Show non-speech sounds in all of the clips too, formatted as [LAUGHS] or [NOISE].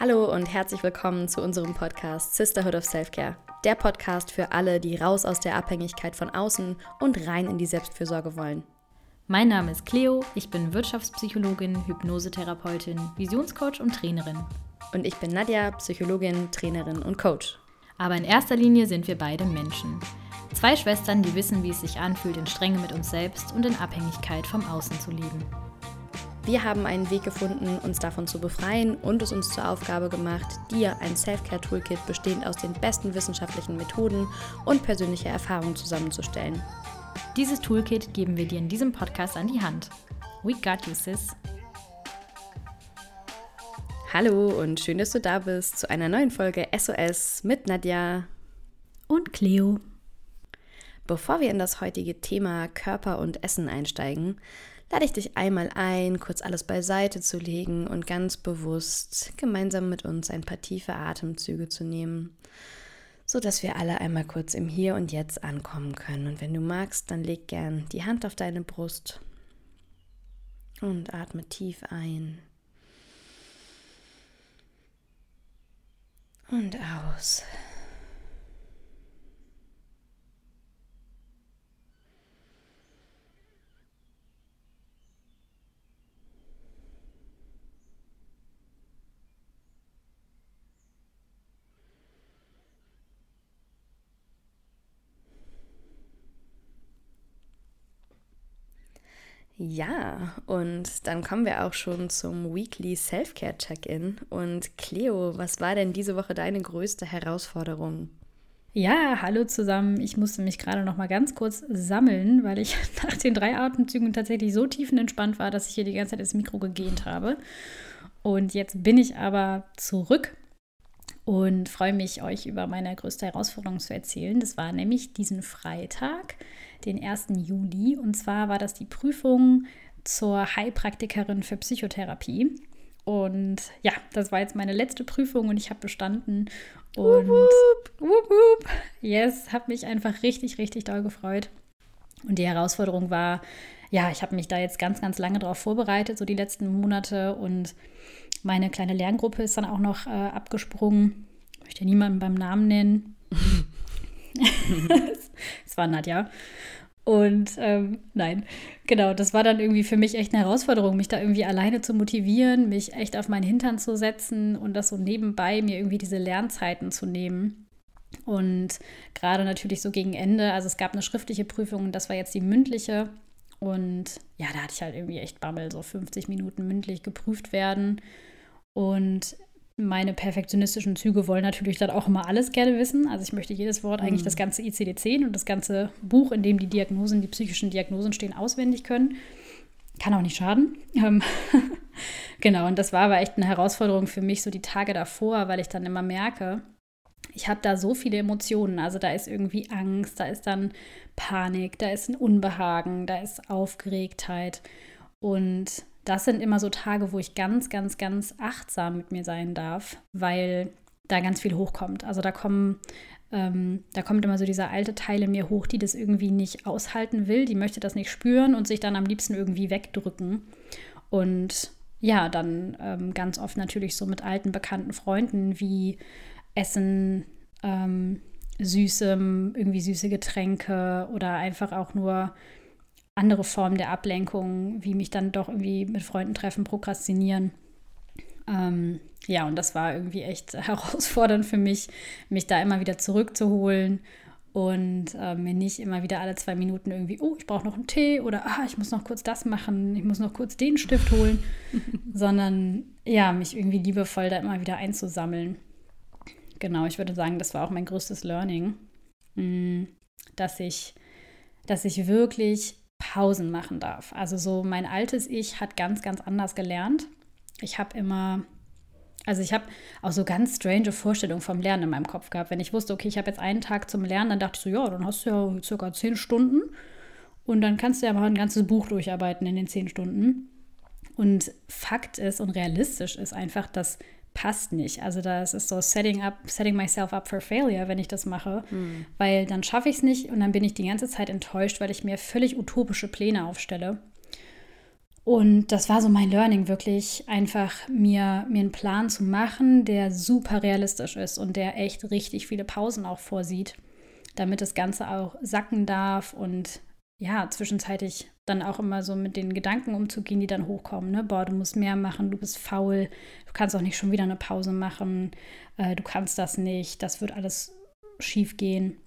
Hallo und herzlich willkommen zu unserem Podcast Sisterhood of Self-Care. Der Podcast für alle, die raus aus der Abhängigkeit von außen und rein in die Selbstfürsorge wollen. Mein Name ist Cleo, ich bin Wirtschaftspsychologin, Hypnosetherapeutin, Visionscoach und Trainerin. Und ich bin Nadja, Psychologin, Trainerin und Coach. Aber in erster Linie sind wir beide Menschen. Zwei Schwestern, die wissen, wie es sich anfühlt, in Strenge mit uns selbst und in Abhängigkeit vom Außen zu leben. Wir haben einen Weg gefunden, uns davon zu befreien und es uns zur Aufgabe gemacht, dir ein Self-Care-Toolkit bestehend aus den besten wissenschaftlichen Methoden und persönlicher Erfahrung zusammenzustellen. Dieses Toolkit geben wir dir in diesem Podcast an die Hand. We got you, sis. Hallo und schön, dass du da bist zu einer neuen Folge SOS mit Nadja und Cleo. Bevor wir in das heutige Thema Körper und Essen einsteigen, lade ich dich einmal ein, kurz alles beiseite zu legen und ganz bewusst gemeinsam mit uns ein paar tiefe Atemzüge zu nehmen, so dass wir alle einmal kurz im Hier und Jetzt ankommen können. Und wenn du magst, dann leg gern die Hand auf deine Brust und atme tief ein und aus. Ja, und dann kommen wir auch schon zum Weekly Self-Care Check-in. Und Cleo, was war denn diese Woche deine größte Herausforderung? Ja, hallo zusammen. Ich musste mich gerade noch mal ganz kurz sammeln, weil ich [LAUGHS] nach den drei Atemzügen tatsächlich so tiefenentspannt war, dass ich hier die ganze Zeit ins Mikro gegähnt habe. Und jetzt bin ich aber zurück und freue mich, euch über meine größte Herausforderung zu erzählen. Das war nämlich diesen Freitag den 1. Juli. Und zwar war das die Prüfung zur Heilpraktikerin für Psychotherapie. Und ja, das war jetzt meine letzte Prüfung und ich habe bestanden. Und wup, wup, wup. yes, habe mich einfach richtig, richtig doll gefreut. Und die Herausforderung war, ja, ich habe mich da jetzt ganz, ganz lange darauf vorbereitet, so die letzten Monate. Und meine kleine Lerngruppe ist dann auch noch äh, abgesprungen. Ich möchte niemanden beim Namen nennen. [LAUGHS] [LAUGHS] Es war Nadja. Und ähm, nein, genau, das war dann irgendwie für mich echt eine Herausforderung, mich da irgendwie alleine zu motivieren, mich echt auf meinen Hintern zu setzen und das so nebenbei mir irgendwie diese Lernzeiten zu nehmen. Und gerade natürlich so gegen Ende, also es gab eine schriftliche Prüfung und das war jetzt die mündliche. Und ja, da hatte ich halt irgendwie echt Bammel, so 50 Minuten mündlich geprüft werden. Und meine perfektionistischen Züge wollen natürlich dann auch immer alles gerne wissen. Also ich möchte jedes Wort, eigentlich mhm. das ganze ICD-10 und das ganze Buch, in dem die Diagnosen, die psychischen Diagnosen stehen, auswendig können. Kann auch nicht schaden. Ähm [LAUGHS] genau, und das war aber echt eine Herausforderung für mich so die Tage davor, weil ich dann immer merke, ich habe da so viele Emotionen. Also da ist irgendwie Angst, da ist dann Panik, da ist ein Unbehagen, da ist Aufgeregtheit. Und das sind immer so Tage, wo ich ganz, ganz, ganz achtsam mit mir sein darf, weil da ganz viel hochkommt. Also da kommen, ähm, da kommt immer so dieser alte Teil in mir hoch, die das irgendwie nicht aushalten will, die möchte das nicht spüren und sich dann am liebsten irgendwie wegdrücken. Und ja, dann ähm, ganz oft natürlich so mit alten bekannten Freunden wie Essen, ähm, Süßem, irgendwie süße Getränke oder einfach auch nur andere Formen der Ablenkung, wie mich dann doch irgendwie mit Freunden treffen, prokrastinieren. Ähm, ja, und das war irgendwie echt [LAUGHS] herausfordernd für mich, mich da immer wieder zurückzuholen und äh, mir nicht immer wieder alle zwei Minuten irgendwie, oh, ich brauche noch einen Tee oder ah, ich muss noch kurz das machen, ich muss noch kurz den Stift holen, [LAUGHS] sondern ja, mich irgendwie liebevoll da immer wieder einzusammeln. Genau, ich würde sagen, das war auch mein größtes Learning, mm, dass ich, dass ich wirklich Pausen machen darf. Also so mein altes Ich hat ganz, ganz anders gelernt. Ich habe immer, also ich habe auch so ganz strange Vorstellungen vom Lernen in meinem Kopf gehabt. Wenn ich wusste, okay, ich habe jetzt einen Tag zum Lernen, dann dachte ich so, ja, dann hast du ja circa zehn Stunden und dann kannst du ja mal ein ganzes Buch durcharbeiten in den zehn Stunden. Und Fakt ist und realistisch ist einfach, dass passt nicht. Also das ist so setting up, setting myself up for failure, wenn ich das mache, mhm. weil dann schaffe ich es nicht und dann bin ich die ganze Zeit enttäuscht, weil ich mir völlig utopische Pläne aufstelle. Und das war so mein Learning, wirklich einfach mir, mir einen Plan zu machen, der super realistisch ist und der echt richtig viele Pausen auch vorsieht, damit das Ganze auch sacken darf und ja, zwischenzeitlich dann auch immer so mit den Gedanken umzugehen, die dann hochkommen. Ne? Boah, du musst mehr machen, du bist faul, du kannst auch nicht schon wieder eine Pause machen, äh, du kannst das nicht, das wird alles schief gehen.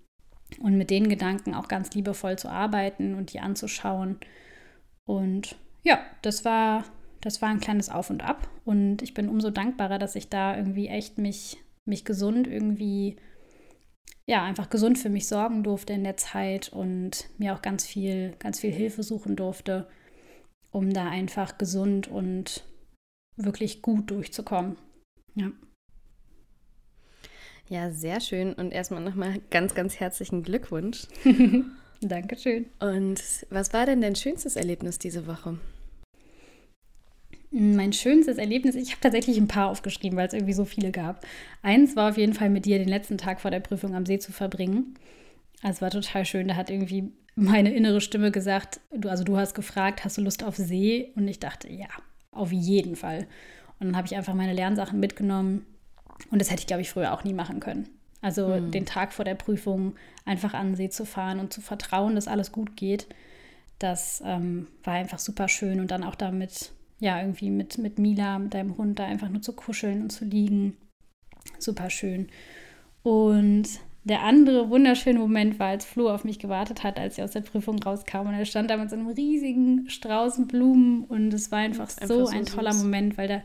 Und mit den Gedanken auch ganz liebevoll zu arbeiten und die anzuschauen. Und ja, das war, das war ein kleines Auf und Ab. Und ich bin umso dankbarer, dass ich da irgendwie echt mich, mich gesund irgendwie ja, einfach gesund für mich sorgen durfte in der Zeit und mir auch ganz viel, ganz viel Hilfe suchen durfte, um da einfach gesund und wirklich gut durchzukommen. Ja. Ja, sehr schön. Und erstmal nochmal ganz, ganz herzlichen Glückwunsch. [LAUGHS] Dankeschön. Und was war denn dein schönstes Erlebnis diese Woche? Mein schönstes Erlebnis, ich habe tatsächlich ein paar aufgeschrieben, weil es irgendwie so viele gab. Eins war auf jeden Fall mit dir den letzten Tag vor der Prüfung am See zu verbringen. Also es war total schön. Da hat irgendwie meine innere Stimme gesagt, du, also du hast gefragt, hast du Lust auf See? Und ich dachte, ja, auf jeden Fall. Und dann habe ich einfach meine Lernsachen mitgenommen. Und das hätte ich, glaube ich, früher auch nie machen können. Also hm. den Tag vor der Prüfung einfach an den See zu fahren und zu vertrauen, dass alles gut geht, das ähm, war einfach super schön. Und dann auch damit ja, irgendwie mit, mit Mila, mit deinem Hund, da einfach nur zu kuscheln und zu liegen. Super schön. Und der andere wunderschöne Moment war, als Flo auf mich gewartet hat, als sie aus der Prüfung rauskam. Und er stand da mit so einem riesigen Strauß Blumen. Und es war einfach, einfach so, so, ein toller Moment, weil der,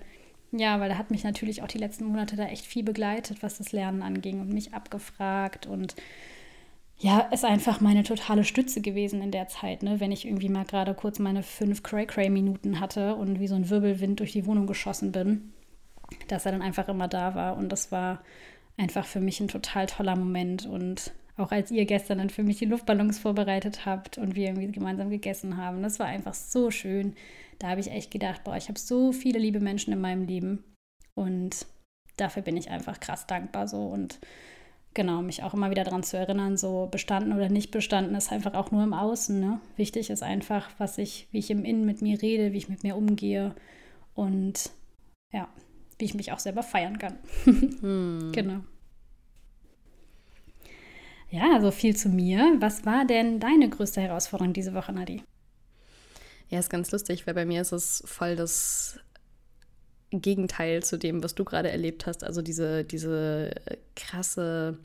ja, weil er hat mich natürlich auch die letzten Monate da echt viel begleitet, was das Lernen anging und mich abgefragt und ja, ist einfach meine totale Stütze gewesen in der Zeit, ne? wenn ich irgendwie mal gerade kurz meine fünf Cray-Cray-Minuten hatte und wie so ein Wirbelwind durch die Wohnung geschossen bin, dass er dann einfach immer da war. Und das war einfach für mich ein total toller Moment. Und auch als ihr gestern dann für mich die Luftballons vorbereitet habt und wir irgendwie gemeinsam gegessen haben, das war einfach so schön. Da habe ich echt gedacht, boah, ich habe so viele liebe Menschen in meinem Leben. Und dafür bin ich einfach krass dankbar so. Und genau, mich auch immer wieder daran zu erinnern, so bestanden oder nicht bestanden ist einfach auch nur im Außen. Ne? Wichtig ist einfach, was ich, wie ich im Innen mit mir rede, wie ich mit mir umgehe und ja, wie ich mich auch selber feiern kann. [LAUGHS] hm. Genau. Ja, so viel zu mir. Was war denn deine größte Herausforderung diese Woche, Nadi? Ja, ist ganz lustig, weil bei mir ist es voll das Gegenteil zu dem, was du gerade erlebt hast. Also diese, diese krasse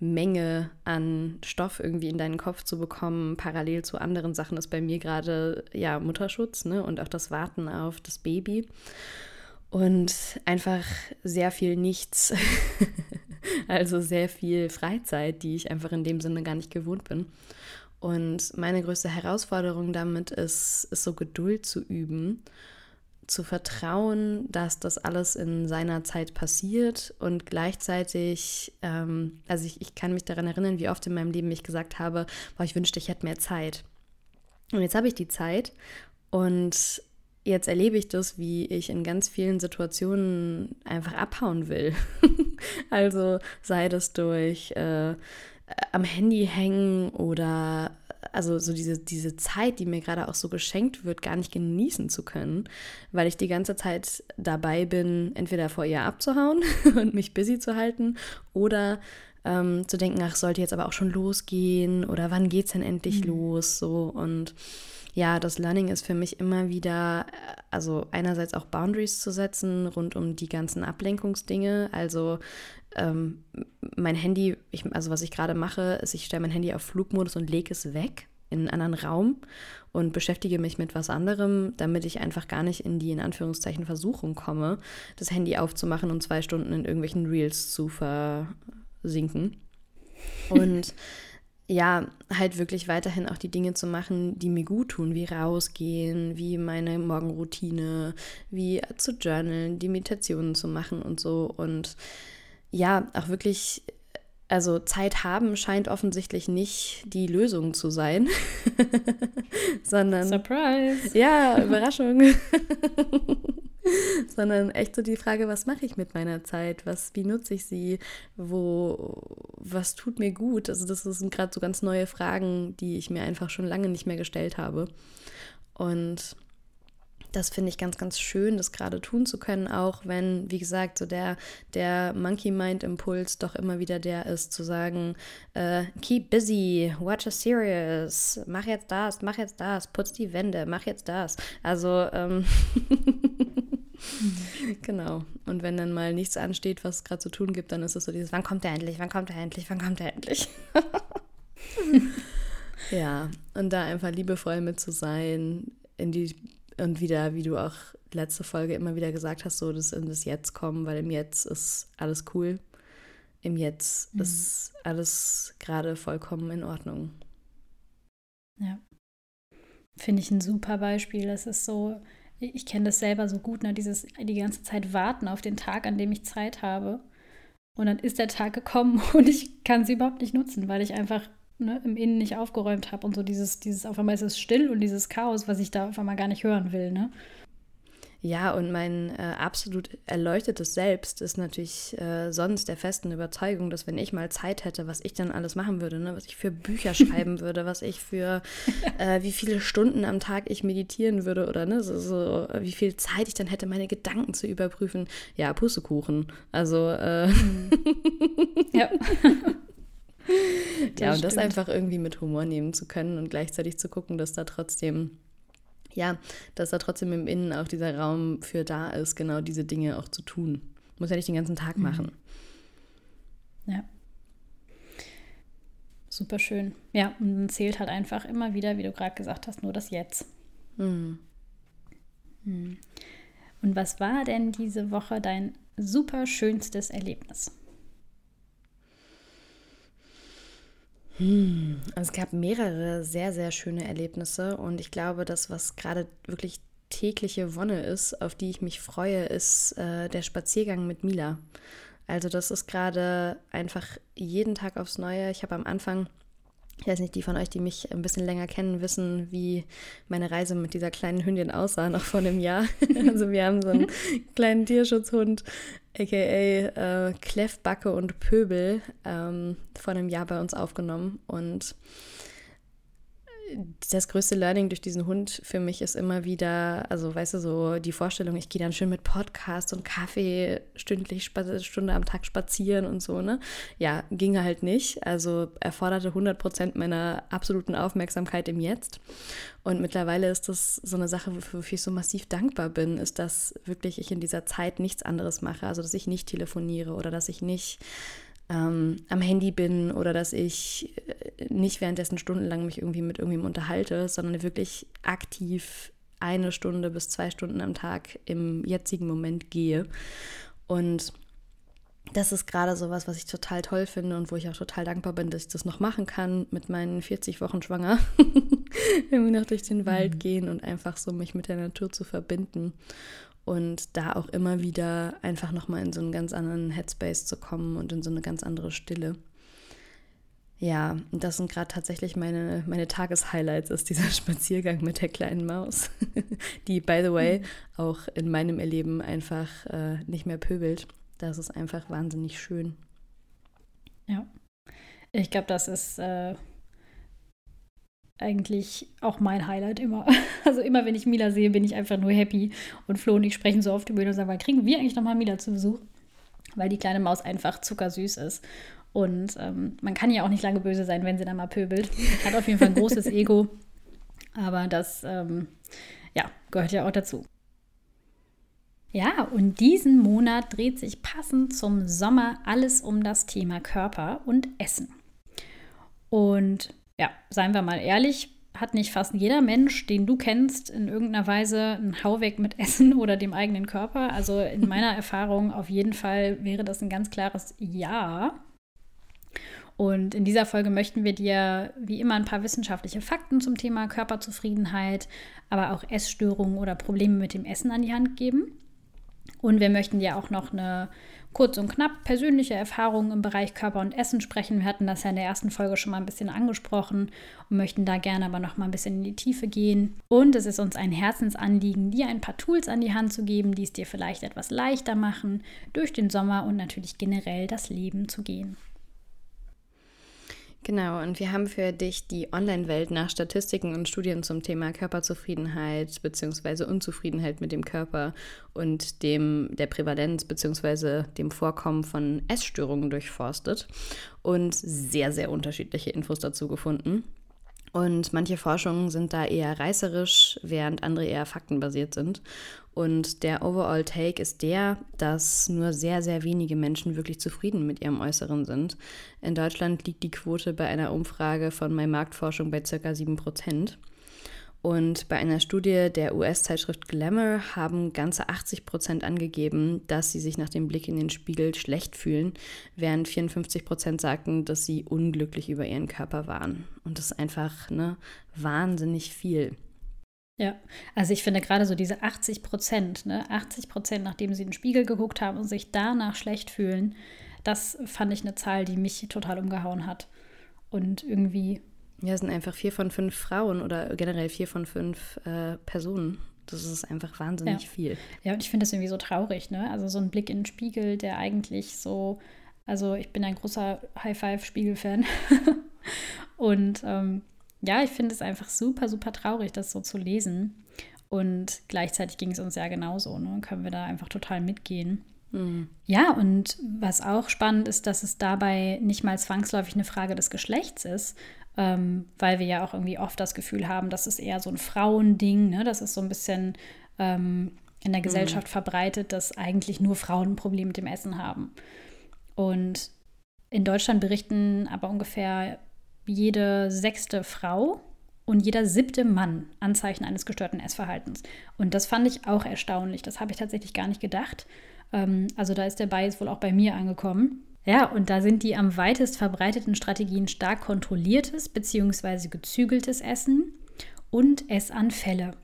Menge an Stoff irgendwie in deinen Kopf zu bekommen, parallel zu anderen Sachen, ist bei mir gerade ja Mutterschutz ne? und auch das Warten auf das Baby. Und einfach sehr viel Nichts, [LAUGHS] also sehr viel Freizeit, die ich einfach in dem Sinne gar nicht gewohnt bin. Und meine größte Herausforderung damit ist, ist so Geduld zu üben zu vertrauen, dass das alles in seiner Zeit passiert und gleichzeitig, ähm, also ich, ich kann mich daran erinnern, wie oft in meinem Leben ich gesagt habe, boah, ich wünschte, ich hätte mehr Zeit. Und jetzt habe ich die Zeit und jetzt erlebe ich das, wie ich in ganz vielen Situationen einfach abhauen will. [LAUGHS] also sei das durch äh, am Handy hängen oder also so diese, diese Zeit, die mir gerade auch so geschenkt wird, gar nicht genießen zu können, weil ich die ganze Zeit dabei bin, entweder vor ihr abzuhauen [LAUGHS] und mich busy zu halten oder ähm, zu denken, ach, sollte jetzt aber auch schon losgehen oder wann geht's denn endlich mhm. los? So und ja, das Learning ist für mich immer wieder, also einerseits auch Boundaries zu setzen rund um die ganzen Ablenkungsdinge. Also ähm, mein Handy, ich, also was ich gerade mache, ist, ich stelle mein Handy auf Flugmodus und lege es weg in einen anderen Raum und beschäftige mich mit was anderem, damit ich einfach gar nicht in die in Anführungszeichen Versuchung komme, das Handy aufzumachen und zwei Stunden in irgendwelchen Reels zu versinken. Und [LAUGHS] ja, halt wirklich weiterhin auch die Dinge zu machen, die mir gut tun, wie rausgehen, wie meine Morgenroutine, wie zu journalen, die Meditationen zu machen und so. Und ja, auch wirklich, also Zeit haben scheint offensichtlich nicht die Lösung zu sein, [LAUGHS] sondern. Surprise! Ja, Überraschung. [LAUGHS] sondern echt so die Frage, was mache ich mit meiner Zeit? Was, wie nutze ich sie? Wo, was tut mir gut? Also, das sind gerade so ganz neue Fragen, die ich mir einfach schon lange nicht mehr gestellt habe. Und das finde ich ganz, ganz schön, das gerade tun zu können, auch wenn, wie gesagt, so der, der Monkey Mind Impuls doch immer wieder der ist, zu sagen, äh, keep busy, watch a series, mach jetzt das, mach jetzt das, putz die Wände, mach jetzt das. Also, ähm, [LAUGHS] genau. Und wenn dann mal nichts ansteht, was es gerade zu tun gibt, dann ist es so dieses, wann kommt er endlich, wann kommt er endlich, wann kommt er endlich? [LAUGHS] ja, und da einfach liebevoll mit zu sein, in die und wieder, wie du auch letzte Folge immer wieder gesagt hast, so das in das Jetzt kommen, weil im Jetzt ist alles cool. Im Jetzt mhm. ist alles gerade vollkommen in Ordnung. Ja. Finde ich ein super Beispiel. Das ist so, ich kenne das selber so gut, ne? Dieses die ganze Zeit warten auf den Tag, an dem ich Zeit habe. Und dann ist der Tag gekommen [LAUGHS] und ich kann sie überhaupt nicht nutzen, weil ich einfach ne, im Innen nicht aufgeräumt habe und so dieses, dieses, auf einmal ist es still und dieses Chaos, was ich da auf einmal gar nicht hören will, ne? Ja, und mein äh, absolut erleuchtetes Selbst ist natürlich äh, sonst der festen Überzeugung, dass wenn ich mal Zeit hätte, was ich dann alles machen würde, ne? was ich für Bücher [LAUGHS] schreiben würde, was ich für äh, wie viele Stunden am Tag ich meditieren würde oder ne, so, so, wie viel Zeit ich dann hätte, meine Gedanken zu überprüfen. Ja, Pustekuchen. Also äh, mhm. [LAUGHS] ja. [LAUGHS] ja, und das einfach irgendwie mit Humor nehmen zu können und gleichzeitig zu gucken, dass da trotzdem, ja, dass da trotzdem im Innen auch dieser Raum für da ist, genau diese Dinge auch zu tun. Muss ja nicht den ganzen Tag mhm. machen. Ja. Super schön. Ja, und dann zählt halt einfach immer wieder, wie du gerade gesagt hast, nur das Jetzt. Mhm. Mhm. Und was war denn diese Woche dein super schönstes Erlebnis? Hm, es gab mehrere sehr, sehr schöne Erlebnisse und ich glaube, das, was gerade wirklich tägliche Wonne ist, auf die ich mich freue, ist äh, der Spaziergang mit Mila. Also das ist gerade einfach jeden Tag aufs Neue. Ich habe am Anfang ich weiß nicht, die von euch, die mich ein bisschen länger kennen, wissen, wie meine Reise mit dieser kleinen Hündin aussah, noch vor einem Jahr. [LAUGHS] also wir haben so einen kleinen Tierschutzhund, aka äh, Kleffbacke und Pöbel, ähm, vor einem Jahr bei uns aufgenommen. Und das größte Learning durch diesen Hund für mich ist immer wieder, also weißt du, so die Vorstellung, ich gehe dann schön mit Podcast und Kaffee stündlich, Stunde am Tag spazieren und so, ne? Ja, ginge halt nicht. Also erforderte 100 Prozent meiner absoluten Aufmerksamkeit im Jetzt. Und mittlerweile ist das so eine Sache, wofür ich so massiv dankbar bin, ist, dass wirklich ich in dieser Zeit nichts anderes mache. Also, dass ich nicht telefoniere oder dass ich nicht ähm, am Handy bin oder dass ich äh, nicht währenddessen stundenlang mich irgendwie mit irgendwem unterhalte, sondern wirklich aktiv eine Stunde bis zwei Stunden am Tag im jetzigen Moment gehe. Und das ist gerade so was, was ich total toll finde und wo ich auch total dankbar bin, dass ich das noch machen kann mit meinen 40 Wochen schwanger. [LAUGHS] irgendwie noch durch den Wald mhm. gehen und einfach so mich mit der Natur zu verbinden und da auch immer wieder einfach nochmal in so einen ganz anderen Headspace zu kommen und in so eine ganz andere Stille. Ja, das sind gerade tatsächlich meine, meine Tageshighlights, ist dieser [LAUGHS] Spaziergang mit der kleinen Maus, [LAUGHS] die, by the way, mhm. auch in meinem Erleben einfach äh, nicht mehr pöbelt. Das ist einfach wahnsinnig schön. Ja, ich glaube, das ist äh, eigentlich auch mein Highlight immer. [LAUGHS] Also immer, wenn ich Mila sehe, bin ich einfach nur happy. Und Flo und ich sprechen so oft über ihn und sagen, kriegen wir eigentlich nochmal Mila zu Besuch? Weil die kleine Maus einfach zuckersüß ist. Und ähm, man kann ja auch nicht lange böse sein, wenn sie dann mal pöbelt. Hat auf jeden Fall ein großes [LAUGHS] Ego. Aber das, ähm, ja, gehört ja auch dazu. Ja, und diesen Monat dreht sich passend zum Sommer alles um das Thema Körper und Essen. Und ja, seien wir mal ehrlich, hat nicht fast jeder Mensch, den du kennst, in irgendeiner Weise einen Hauweg mit Essen [LAUGHS] oder dem eigenen Körper? Also in [LAUGHS] meiner Erfahrung auf jeden Fall wäre das ein ganz klares Ja. Und in dieser Folge möchten wir dir wie immer ein paar wissenschaftliche Fakten zum Thema Körperzufriedenheit, aber auch Essstörungen oder Probleme mit dem Essen an die Hand geben. Und wir möchten dir auch noch eine kurz und knapp persönliche Erfahrungen im Bereich Körper und Essen sprechen. Wir hatten das ja in der ersten Folge schon mal ein bisschen angesprochen und möchten da gerne aber noch mal ein bisschen in die Tiefe gehen. Und es ist uns ein Herzensanliegen, dir ein paar Tools an die Hand zu geben, die es dir vielleicht etwas leichter machen, durch den Sommer und natürlich generell das Leben zu gehen. Genau, und wir haben für dich die Online-Welt nach Statistiken und Studien zum Thema Körperzufriedenheit bzw. Unzufriedenheit mit dem Körper und dem der Prävalenz bzw. dem Vorkommen von Essstörungen durchforstet und sehr, sehr unterschiedliche Infos dazu gefunden. Und manche Forschungen sind da eher reißerisch, während andere eher faktenbasiert sind. Und der Overall Take ist der, dass nur sehr, sehr wenige Menschen wirklich zufrieden mit ihrem Äußeren sind. In Deutschland liegt die Quote bei einer Umfrage von My Marktforschung bei ca. 7 Prozent. Und bei einer Studie der US-Zeitschrift Glamour haben ganze 80 Prozent angegeben, dass sie sich nach dem Blick in den Spiegel schlecht fühlen, während 54 Prozent sagten, dass sie unglücklich über ihren Körper waren. Und das ist einfach ne, wahnsinnig viel. Ja, also ich finde gerade so diese 80 Prozent, ne, 80 Prozent, nachdem sie in den Spiegel geguckt haben und sich danach schlecht fühlen, das fand ich eine Zahl, die mich total umgehauen hat. Und irgendwie ja, es sind einfach vier von fünf Frauen oder generell vier von fünf äh, Personen. Das ist einfach wahnsinnig ja. viel. Ja, und ich finde das irgendwie so traurig, ne? Also so ein Blick in den Spiegel, der eigentlich so, also ich bin ein großer High-Five-Spiegel-Fan. [LAUGHS] und ähm, ja, ich finde es einfach super, super traurig, das so zu lesen. Und gleichzeitig ging es uns ja genauso, ne? Können wir da einfach total mitgehen. Mhm. Ja, und was auch spannend ist, dass es dabei nicht mal zwangsläufig eine Frage des Geschlechts ist, ähm, weil wir ja auch irgendwie oft das Gefühl haben, das ist eher so ein Frauending, ne? das ist so ein bisschen ähm, in der mhm. Gesellschaft mhm. verbreitet, dass eigentlich nur Frauen ein Problem mit dem Essen haben. Und in Deutschland berichten aber ungefähr jede sechste Frau und jeder siebte Mann Anzeichen eines gestörten Essverhaltens. Und das fand ich auch erstaunlich. Das habe ich tatsächlich gar nicht gedacht. Ähm, also da ist der Bias wohl auch bei mir angekommen. Ja, und da sind die am weitest verbreiteten Strategien stark kontrolliertes bzw. gezügeltes Essen und Essanfälle.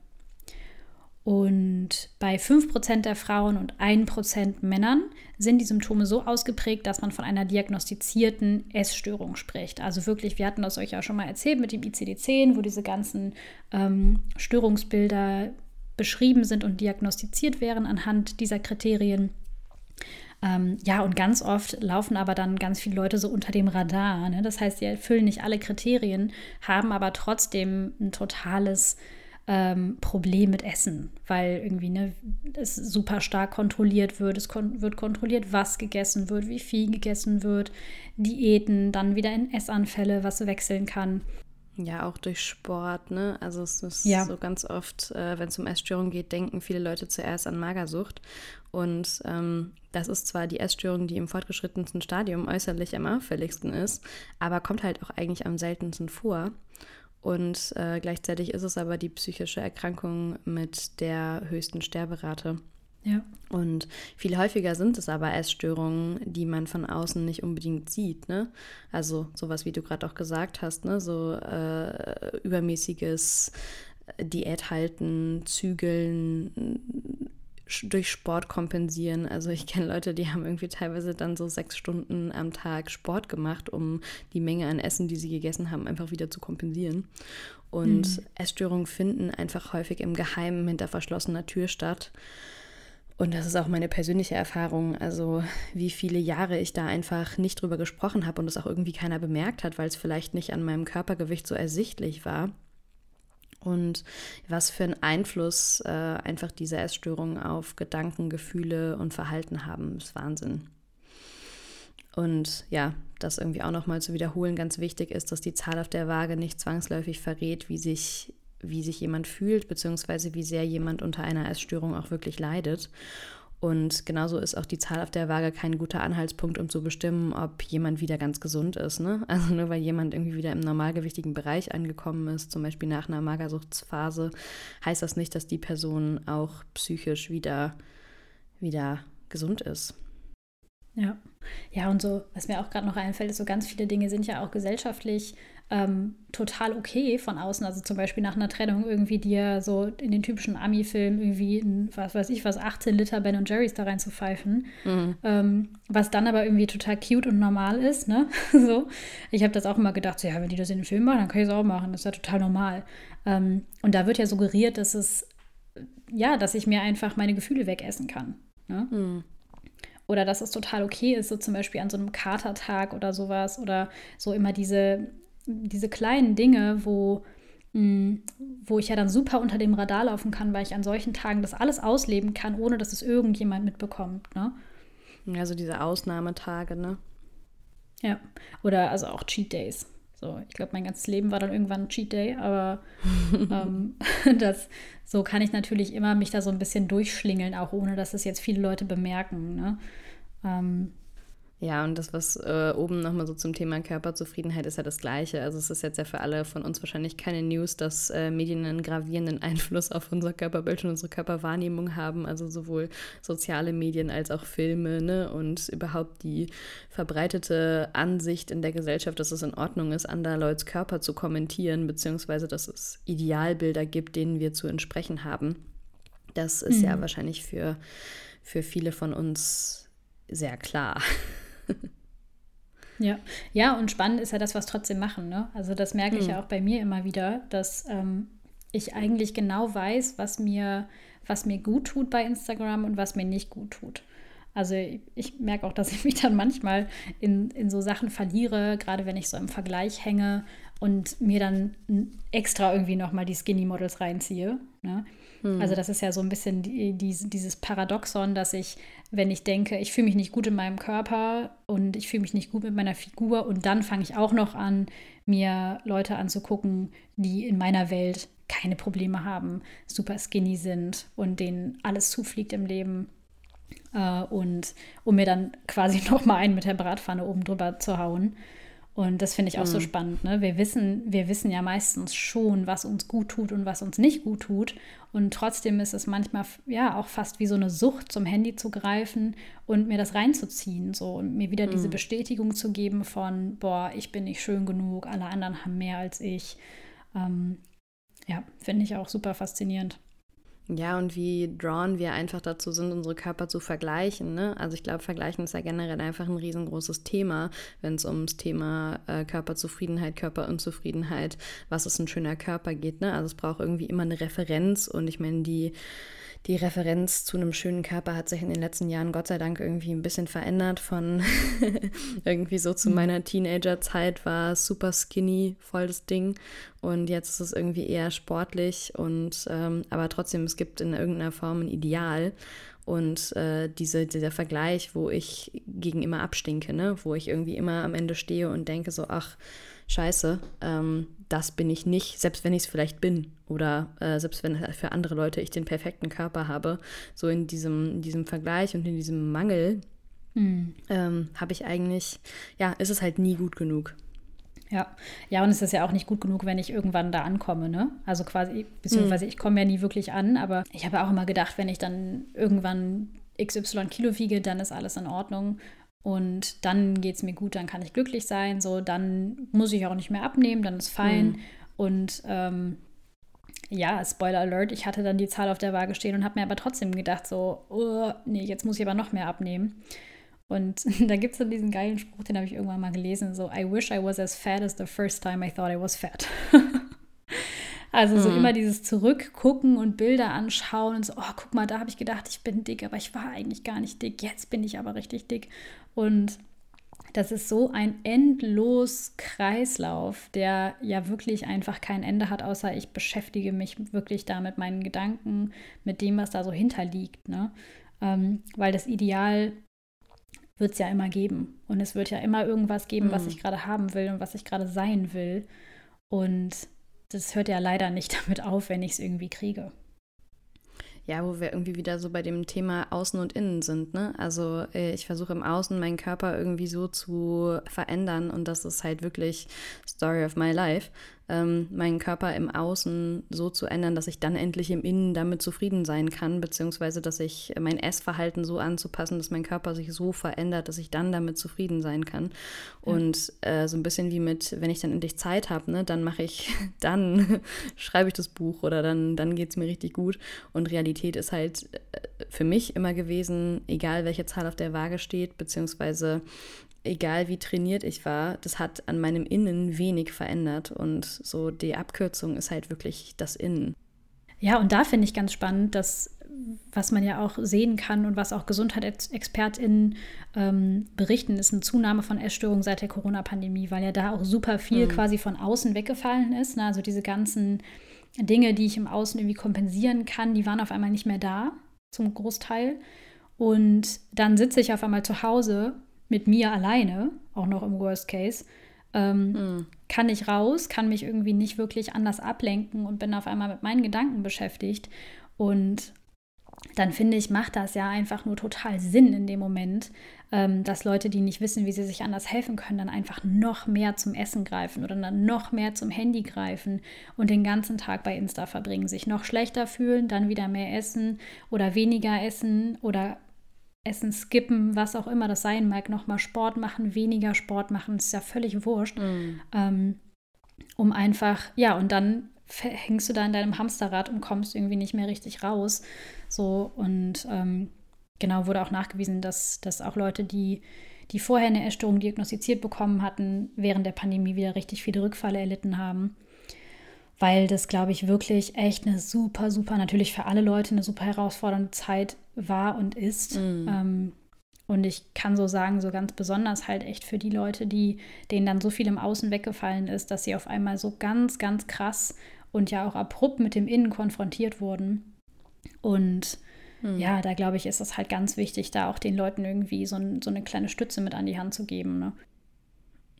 Und bei 5% der Frauen und 1% Männern sind die Symptome so ausgeprägt, dass man von einer diagnostizierten Essstörung spricht. Also wirklich, wir hatten das euch ja schon mal erzählt mit dem ICD-10, wo diese ganzen ähm, Störungsbilder beschrieben sind und diagnostiziert wären anhand dieser Kriterien. Ähm, ja, und ganz oft laufen aber dann ganz viele Leute so unter dem Radar. Ne? Das heißt, sie erfüllen nicht alle Kriterien, haben aber trotzdem ein totales ähm, Problem mit Essen, weil irgendwie ne, es super stark kontrolliert wird. Es kon wird kontrolliert, was gegessen wird, wie viel gegessen wird, Diäten, dann wieder in Essanfälle, was wechseln kann. Ja, auch durch Sport, ne? Also es ist ja. so ganz oft, äh, wenn es um Essstörungen geht, denken viele Leute zuerst an Magersucht. Und ähm, das ist zwar die Essstörung, die im fortgeschrittensten Stadium äußerlich am auffälligsten ist, aber kommt halt auch eigentlich am seltensten vor. Und äh, gleichzeitig ist es aber die psychische Erkrankung mit der höchsten Sterberate. Ja. Und viel häufiger sind es aber Essstörungen, die man von außen nicht unbedingt sieht. Ne? Also sowas, wie du gerade auch gesagt hast, ne? so äh, übermäßiges Diät halten, zügeln, durch Sport kompensieren. Also ich kenne Leute, die haben irgendwie teilweise dann so sechs Stunden am Tag Sport gemacht, um die Menge an Essen, die sie gegessen haben, einfach wieder zu kompensieren. Und mhm. Essstörungen finden einfach häufig im Geheimen hinter verschlossener Tür statt. Und das ist auch meine persönliche Erfahrung. Also, wie viele Jahre ich da einfach nicht drüber gesprochen habe und es auch irgendwie keiner bemerkt hat, weil es vielleicht nicht an meinem Körpergewicht so ersichtlich war. Und was für einen Einfluss äh, einfach diese Essstörungen auf Gedanken, Gefühle und Verhalten haben, ist Wahnsinn. Und ja, das irgendwie auch nochmal zu wiederholen, ganz wichtig ist, dass die Zahl auf der Waage nicht zwangsläufig verrät, wie sich wie sich jemand fühlt, beziehungsweise wie sehr jemand unter einer Essstörung auch wirklich leidet. Und genauso ist auch die Zahl auf der Waage kein guter Anhaltspunkt, um zu bestimmen, ob jemand wieder ganz gesund ist. Ne? [LAUGHS] Also nur weil jemand irgendwie wieder im normalgewichtigen Bereich angekommen ist, zum Beispiel nach einer Magersuchtsphase, heißt das nicht, dass die Person auch psychisch wieder, wieder gesund ist. Ja. Ja, und so, was mir auch gerade noch einfällt, ist, so ganz viele Dinge sind ja auch gesellschaftlich ähm, total okay von außen. Also zum Beispiel nach einer Trennung irgendwie dir so in den typischen Ami-Filmen irgendwie, in, was weiß ich was, 18 Liter Ben und Jerry's da rein zu pfeifen. Mhm. Ähm, was dann aber irgendwie total cute und normal ist, ne? [LAUGHS] so. Ich habe das auch immer gedacht, so, ja, wenn die das in den Film machen, dann kann ich es auch machen. Das ist ja total normal. Ähm, und da wird ja suggeriert, dass es, ja, dass ich mir einfach meine Gefühle wegessen kann. Ne? Mhm. oder dass es total okay ist, so zum Beispiel an so einem Katertag oder sowas oder so immer diese, diese kleinen Dinge, wo, mh, hm, wo ich ja dann super unter dem Radar laufen kann, weil ich an solchen Tagen das alles ausleben kann, ohne dass es irgendjemand mitbekommt. Ne? Ja, so diese Ausnahmetage, ne? Ja, oder also auch Cheat Days. So, ich glaube, mein ganzes Leben war dann irgendwann ein Cheat Day, aber [LAUGHS] ähm, [LAUGHS] das, so kann ich natürlich immer mich da so ein bisschen durchschlingeln, auch ohne dass es jetzt viele Leute bemerken. Ne? Ähm, ja, und das, was äh, oben nochmal so zum Thema Körperzufriedenheit ist ja das Gleiche. Also es ist jetzt ja für alle von uns wahrscheinlich keine News, dass äh, Medien einen gravierenden [LAUGHS] Einfluss auf unser Körperbild und unsere Körperwahrnehmung haben. Also sowohl soziale Medien als auch Filme ne? und überhaupt die verbreitete Ansicht in der Gesellschaft, dass es in Ordnung ist, anderer Leute's Körper zu kommentieren, beziehungsweise dass es Idealbilder gibt, denen wir zu entsprechen haben. Das ist mhm. ja wahrscheinlich für, für viele von uns sehr klar. [LAUGHS] [LAUGHS] Ja, ja, und spannend ist ja das, was trotzdem machen. Ne? Also das merke ich mhm. ja auch bei mir immer wieder, dass ähm, ich eigentlich genau weiß, was mir, was mir gut tut bei Instagram und was mir nicht gut tut. Also ich, ich merke auch, dass ich [LAUGHS] mich dann manchmal in, in so Sachen verliere, gerade wenn ich so im Vergleich hänge und mir dann extra irgendwie nochmal die Skinny Models reinziehe. Ne? Hm. Also das ist ja so ein bisschen die, die, dieses Paradoxon, dass ich, wenn ich denke, ich fühle mich nicht gut in meinem Körper und ich fühle mich nicht gut mit meiner Figur und dann fange ich auch noch an, mir Leute anzugucken, die in meiner Welt keine Probleme haben, super skinny sind und denen alles zufliegt im Leben. Äh, und um mir dann quasi [LAUGHS] noch mal einen mit der Bratpfanne oben drüber zu hauen. Und das finde ich auch mhm. so spannend. Ne? Wir, wissen, wir wissen ja meistens schon, was uns gut tut und was uns nicht gut tut. Und trotzdem ist es manchmal ja auch fast wie so eine Sucht, zum Handy zu greifen und mir das reinzuziehen. So und mir wieder mhm. diese Bestätigung zu geben von, boah, ich bin nicht schön genug, alle anderen haben mehr als ich. Ähm, ja, finde ich auch super faszinierend. Ja, und wie drawn wir einfach dazu sind, unsere Körper zu vergleichen. Ne? Also ich glaube, Vergleichen ist ja generell einfach ein riesengroßes Thema, wenn es ums Thema äh, Körperzufriedenheit, Körperunzufriedenheit, was ist ein schöner Körper geht. Ne? Also es braucht irgendwie immer eine Referenz und ich meine, die die Referenz zu einem schönen Körper hat sich in den letzten Jahren Gott sei Dank irgendwie ein bisschen verändert. Von [LAUGHS] irgendwie so zu mhm. meiner Teenagerzeit war super skinny, voll das Ding. Und jetzt ist es irgendwie eher sportlich und ähm, aber trotzdem, es gibt in irgendeiner Form ein Ideal. Und äh, diese, dieser Vergleich, wo ich gegen immer abstinke, ne? wo ich irgendwie immer am Ende stehe und denke so, ach, scheiße, ähm, das bin ich nicht, selbst wenn ich es vielleicht bin oder äh, selbst wenn für andere Leute ich den perfekten Körper habe, so in diesem, in diesem Vergleich und in diesem Mangel mhm. ähm, habe ich eigentlich, ja, ist es halt nie gut genug. Ja, ja, und es ist ja auch nicht gut genug, wenn ich irgendwann da ankomme, ne? Also quasi, beziehungsweise mhm. ich komme ja nie wirklich an, aber ich habe auch immer gedacht, wenn ich dann irgendwann XY Kilo wiege, dann ist alles in Ordnung. Und dann geht es mir gut, dann kann ich glücklich sein. So, dann muss ich auch nicht mehr abnehmen, dann ist fein. Mhm. Und ähm, ja, Spoiler Alert, ich hatte dann die Zahl auf der Waage stehen und habe mir aber trotzdem gedacht, so, oh, nee, jetzt muss ich aber noch mehr abnehmen. Und [LAUGHS] da gibt es dann diesen geilen Spruch, den habe ich irgendwann mal gelesen, so, I wish I was as fat as the first time I thought I was fat. [LAUGHS] Also so mhm. immer dieses Zurückgucken und Bilder anschauen und so, oh, guck mal, da habe ich gedacht, ich bin dick, aber ich war eigentlich gar nicht dick. Jetzt bin ich aber richtig dick. Und das ist so ein endlos Kreislauf, der ja wirklich einfach kein Ende hat, außer ich beschäftige mich wirklich da mit meinen Gedanken, mit dem, was da so hinterliegt. Ne? Ähm, weil das Ideal wird es ja immer geben. Und es wird ja immer irgendwas geben, mhm. was ich gerade haben will und was ich gerade sein will. Und das hört ja leider nicht [LAUGHS] damit auf, wenn ich es irgendwie kriege. Ja, wo wir irgendwie wieder so bei dem Thema Außen und Innen sind. Ne? Also äh, ich versuche im Außen meinen Körper irgendwie so zu verändern und das ist halt wirklich Story of my life ähm, meinen Körper im Außen so zu ändern, dass ich dann endlich im Innen damit zufrieden sein kann, beziehungsweise dass ich mein Essverhalten so anzupassen, dass mein Körper sich so verändert, dass ich dann damit zufrieden sein kann. Ja. Und äh, so ein bisschen wie mit, wenn ich dann endlich Zeit habe, ne, dann mache ich, [LAUGHS] dann [LAUGHS] schreibe ich das Buch oder dann, dann geht es mir richtig gut. Und Realität ist halt äh, für mich immer gewesen, egal welche Zahl auf der Waage steht, beziehungsweise egal wie trainiert ich war, das hat an meinem Innen wenig verändert. Und so die Abkürzung ist halt wirklich das Innen. Ja, und da finde ich ganz spannend, dass was man ja auch sehen kann und was auch GesundheitsexpertInnen ähm, berichten, ist eine Zunahme von Essstörungen seit der Corona-Pandemie, weil ja da auch super viel mhm. quasi von außen weggefallen ist. Ne? Also diese ganzen Dinge, die ich im Außen irgendwie kompensieren kann, die waren auf einmal nicht mehr da, zum Großteil. Und dann sitze ich auf einmal zu Hause mit mir alleine, auch noch im Worst Case, ähm, mhm. kann ich raus, kann mich irgendwie nicht wirklich anders ablenken und bin auf einmal mit meinen Gedanken beschäftigt. Und dann finde ich, macht das ja einfach nur total Sinn in dem Moment, ähm, dass Leute, die nicht wissen, wie sie sich anders helfen können, dann einfach noch mehr zum Essen greifen oder dann noch mehr zum Handy greifen und den ganzen Tag bei Insta verbringen, sich noch schlechter fühlen, dann wieder mehr essen oder weniger essen oder Essen skippen, was auch immer das sein mag, nochmal Sport machen, weniger Sport machen, ist ja völlig wurscht. Mm. Ähm, um einfach, ja, und dann hängst du da in deinem Hamsterrad und kommst irgendwie nicht mehr richtig raus. So, und ähm, genau wurde auch nachgewiesen, dass, dass auch Leute, die, die vorher eine Essstörung diagnostiziert bekommen hatten, während der Pandemie wieder richtig viele Rückfälle erlitten haben. Weil das, glaube ich, wirklich echt eine super, super, natürlich für alle Leute eine super herausfordernde Zeit war und ist. Mhm. Ähm, und ich kann so sagen, so ganz besonders halt echt für die Leute, die denen dann so viel im Außen weggefallen ist, dass sie auf einmal so ganz, ganz krass und ja auch abrupt mit dem Innen konfrontiert wurden. Und hm. ja, da glaube ich, ist es halt ganz wichtig, da auch den Leuten irgendwie so, ein, so eine kleine Stütze mit an die Hand zu geben. Ne?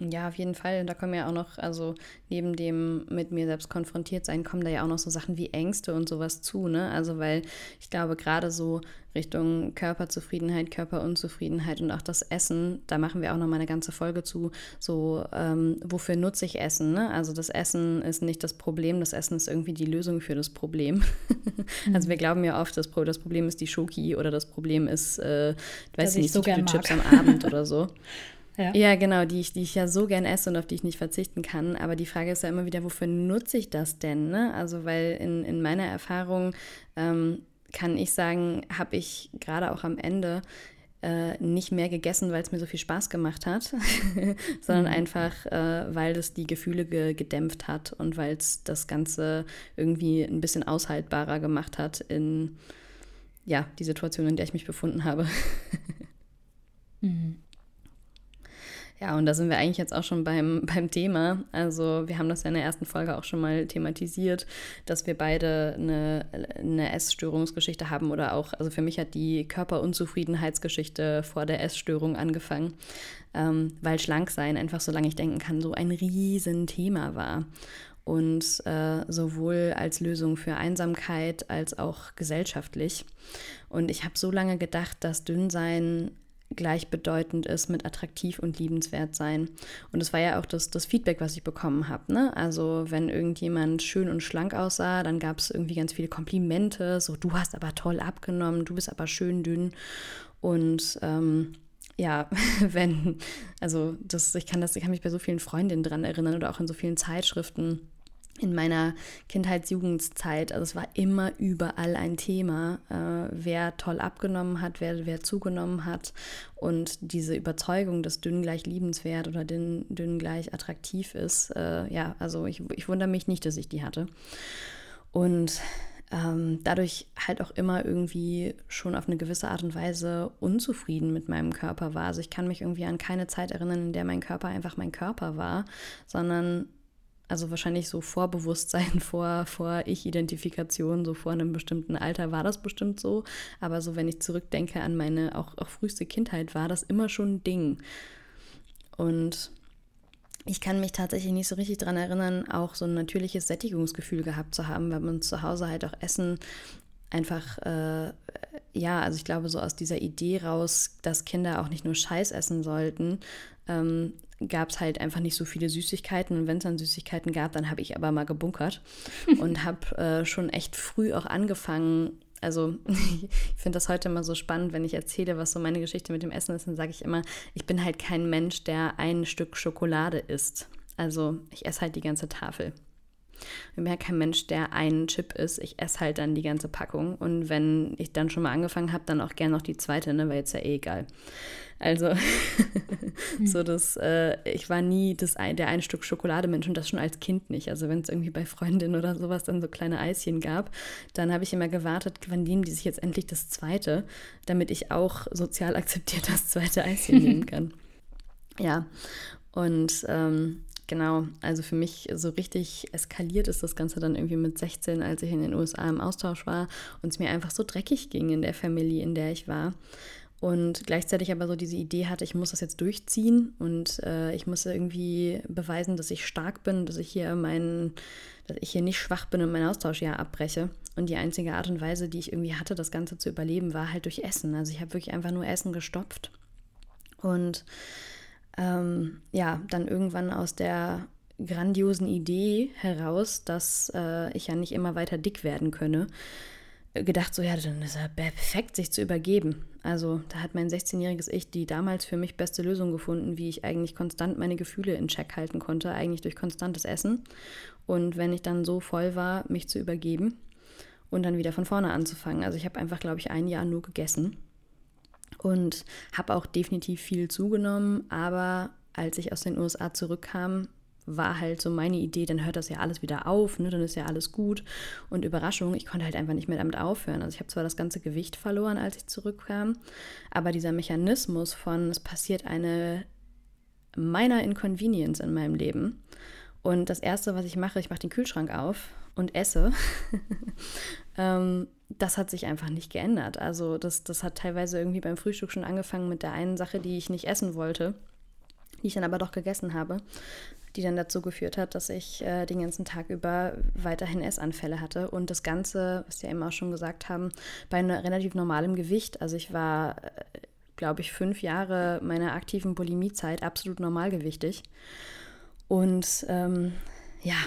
Ja, auf jeden Fall. Da kommen ja auch noch, also neben dem mit mir selbst konfrontiert sein, kommen da ja auch noch so Sachen wie Ängste und sowas zu, ne? Also weil ich glaube, gerade so Richtung Körperzufriedenheit, Körperunzufriedenheit und auch das Essen, da machen wir auch noch mal eine ganze Folge zu, so ähm, wofür nutze ich Essen, ne? Also das Essen ist nicht das Problem, das Essen ist irgendwie die Lösung für das Problem. [LAUGHS] also wir mhm. glauben ja oft, das, das Problem ist die Schoki oder das Problem ist, äh, weiß ich nicht, so die Chips am Abend oder so. [LAUGHS] Ja. ja, genau, die ich, die ich ja so gern esse und auf die ich nicht verzichten kann. Aber die Frage ist ja immer wieder, wofür nutze ich das denn? Ne? Also, weil in, in meiner Erfahrung ähm, kann ich sagen, habe ich gerade auch am Ende äh, nicht mehr gegessen, weil es mir so viel Spaß gemacht hat, [LAUGHS] sondern mhm. einfach, äh, weil es die Gefühle ge gedämpft hat und weil es das Ganze irgendwie ein bisschen aushaltbarer gemacht hat in ja, die Situation, in der ich mich befunden habe. [LAUGHS] mhm. Ja, und da sind wir eigentlich jetzt auch schon beim, [LAUGHS] beim Thema. Also wir haben das ja in der ersten Folge auch schon mal thematisiert, dass wir beide eine, eine Essstörungsgeschichte haben oder auch, also für mich hat die Körperunzufriedenheitsgeschichte vor der Essstörung angefangen, ähm, weil Schlanksein einfach, solange ich denken kann, so ein Riesenthema war und äh, sowohl als Lösung für Einsamkeit als auch gesellschaftlich. Und ich habe so lange gedacht, dass Dünnsein gleichbedeutend ist mit attraktiv und liebenswert sein. Und das war ja auch das, das Feedback, was ich bekommen habe. Ne? Also wenn irgendjemand schön und schlank aussah, dann gab es irgendwie ganz viele Komplimente, so du hast aber toll abgenommen, du bist aber schön dünn. Und ähm, ja, [LAUGHS] wenn, also das, ich kann das, ich kann mich bei so vielen Freundinnen dran erinnern oder auch in so vielen Zeitschriften in meiner Kindheits-Jugendzeit, also es war immer überall ein Thema, äh, wer toll abgenommen hat, wer, wer zugenommen hat. Und diese Überzeugung, dass dünn gleich liebenswert oder dünn, dünn gleich attraktiv ist, äh, ja, also ich, ich wundere mich nicht, dass ich die hatte. Und ähm, dadurch halt auch immer irgendwie schon auf eine gewisse Art und Weise unzufrieden mit meinem Körper war. Also ich kann mich irgendwie an keine Zeit erinnern, in der mein Körper einfach mein Körper war, sondern also wahrscheinlich so Vorbewusstsein [LAUGHS] vor, vor Ich-Identifikation, so vor einem bestimmten Alter war das bestimmt so. Aber so, wenn ich zurückdenke an meine auch, auch früheste Kindheit, war das immer schon ein Ding. Und ich kann mich tatsächlich nicht so richtig daran erinnern, auch so ein natürliches Sättigungsgefühl gehabt zu haben, weil man zu Hause halt auch Essen einfach, äh, ja, also ich glaube, so aus dieser Idee raus, dass Kinder auch nicht nur Scheiß essen sollten, ähm, gab es halt einfach nicht so viele Süßigkeiten. Und wenn es dann Süßigkeiten gab, dann habe ich aber mal gebunkert [LAUGHS] und habe äh, schon echt früh auch angefangen. Also [LAUGHS] ich finde das heute immer so spannend, wenn ich erzähle, was so meine Geschichte mit dem Essen ist, dann sage ich immer, ich bin halt kein Mensch, der ein Stück Schokolade isst. Also ich esse halt die ganze Tafel. Ich bin ja kein Mensch, der einen Chip isst. Ich esse halt dann die ganze Packung. Und wenn ich dann schon mal angefangen habe, dann auch gerne noch die zweite, ne, weil jetzt ja eh egal. Also, [LAUGHS] so das, äh, ich war nie das, der ein Stück Schokolademensch und das schon als Kind nicht. Also, wenn es irgendwie bei Freundinnen oder sowas dann so kleine Eischen gab, dann habe ich immer gewartet, wann nehmen die sich jetzt endlich das zweite, damit ich auch sozial [LAUGHS] akzeptiert das zweite Eischen [LAUGHS] nehmen kann. Ja, und ähm, genau, also für mich so richtig eskaliert ist das Ganze dann irgendwie mit 16, als ich in den USA im Austausch war und es mir einfach so dreckig ging in der Familie, in der ich war. Und gleichzeitig aber so diese Idee hatte, ich muss das jetzt durchziehen und äh, ich muss irgendwie beweisen, dass ich stark bin, dass ich hier meinen, dass ich hier nicht schwach bin und mein Austauschjahr abbreche. Und die einzige Art und Weise, die ich irgendwie hatte, das Ganze zu überleben, war halt durch Essen. Also ich habe wirklich einfach nur Essen gestopft. Und ähm, ja, dann irgendwann aus der grandiosen Idee heraus, dass äh, ich ja nicht immer weiter dick werden könne, gedacht, so ja, dann ist er perfekt, sich zu übergeben. Also da hat mein 16-jähriges Ich die damals für mich beste Lösung gefunden, wie ich eigentlich konstant meine Gefühle in Check halten konnte, eigentlich durch konstantes Essen. Und wenn ich dann so voll war, mich zu übergeben und dann wieder von vorne anzufangen. Also ich habe einfach, glaube ich, ein Jahr nur gegessen und habe auch definitiv viel zugenommen. Aber als ich aus den USA zurückkam, war halt so meine Idee, dann hört das ja alles wieder auf, ne? dann ist ja alles gut. Und Überraschung, ich konnte halt einfach nicht mehr damit aufhören. Also ich habe zwar das ganze Gewicht verloren, als ich zurückkam, aber dieser Mechanismus von, es passiert eine meiner Inconvenience in meinem Leben. Und das Erste, was ich mache, ich mache den Kühlschrank auf und esse. [LAUGHS] ähm, das hat sich einfach nicht geändert. Also das, das hat teilweise irgendwie beim Frühstück schon angefangen mit der einen Sache, die ich nicht essen wollte, die ich dann aber doch gegessen habe, die dann dazu geführt hat, dass ich äh, den ganzen Tag über weiterhin Essanfälle hatte. Und das Ganze, was wir eben auch schon gesagt haben, bei einem relativ normalem Gewicht. Also ich war, äh, glaube ich, fünf Jahre meiner aktiven Bulimiezeit absolut normalgewichtig. Und ähm, ja,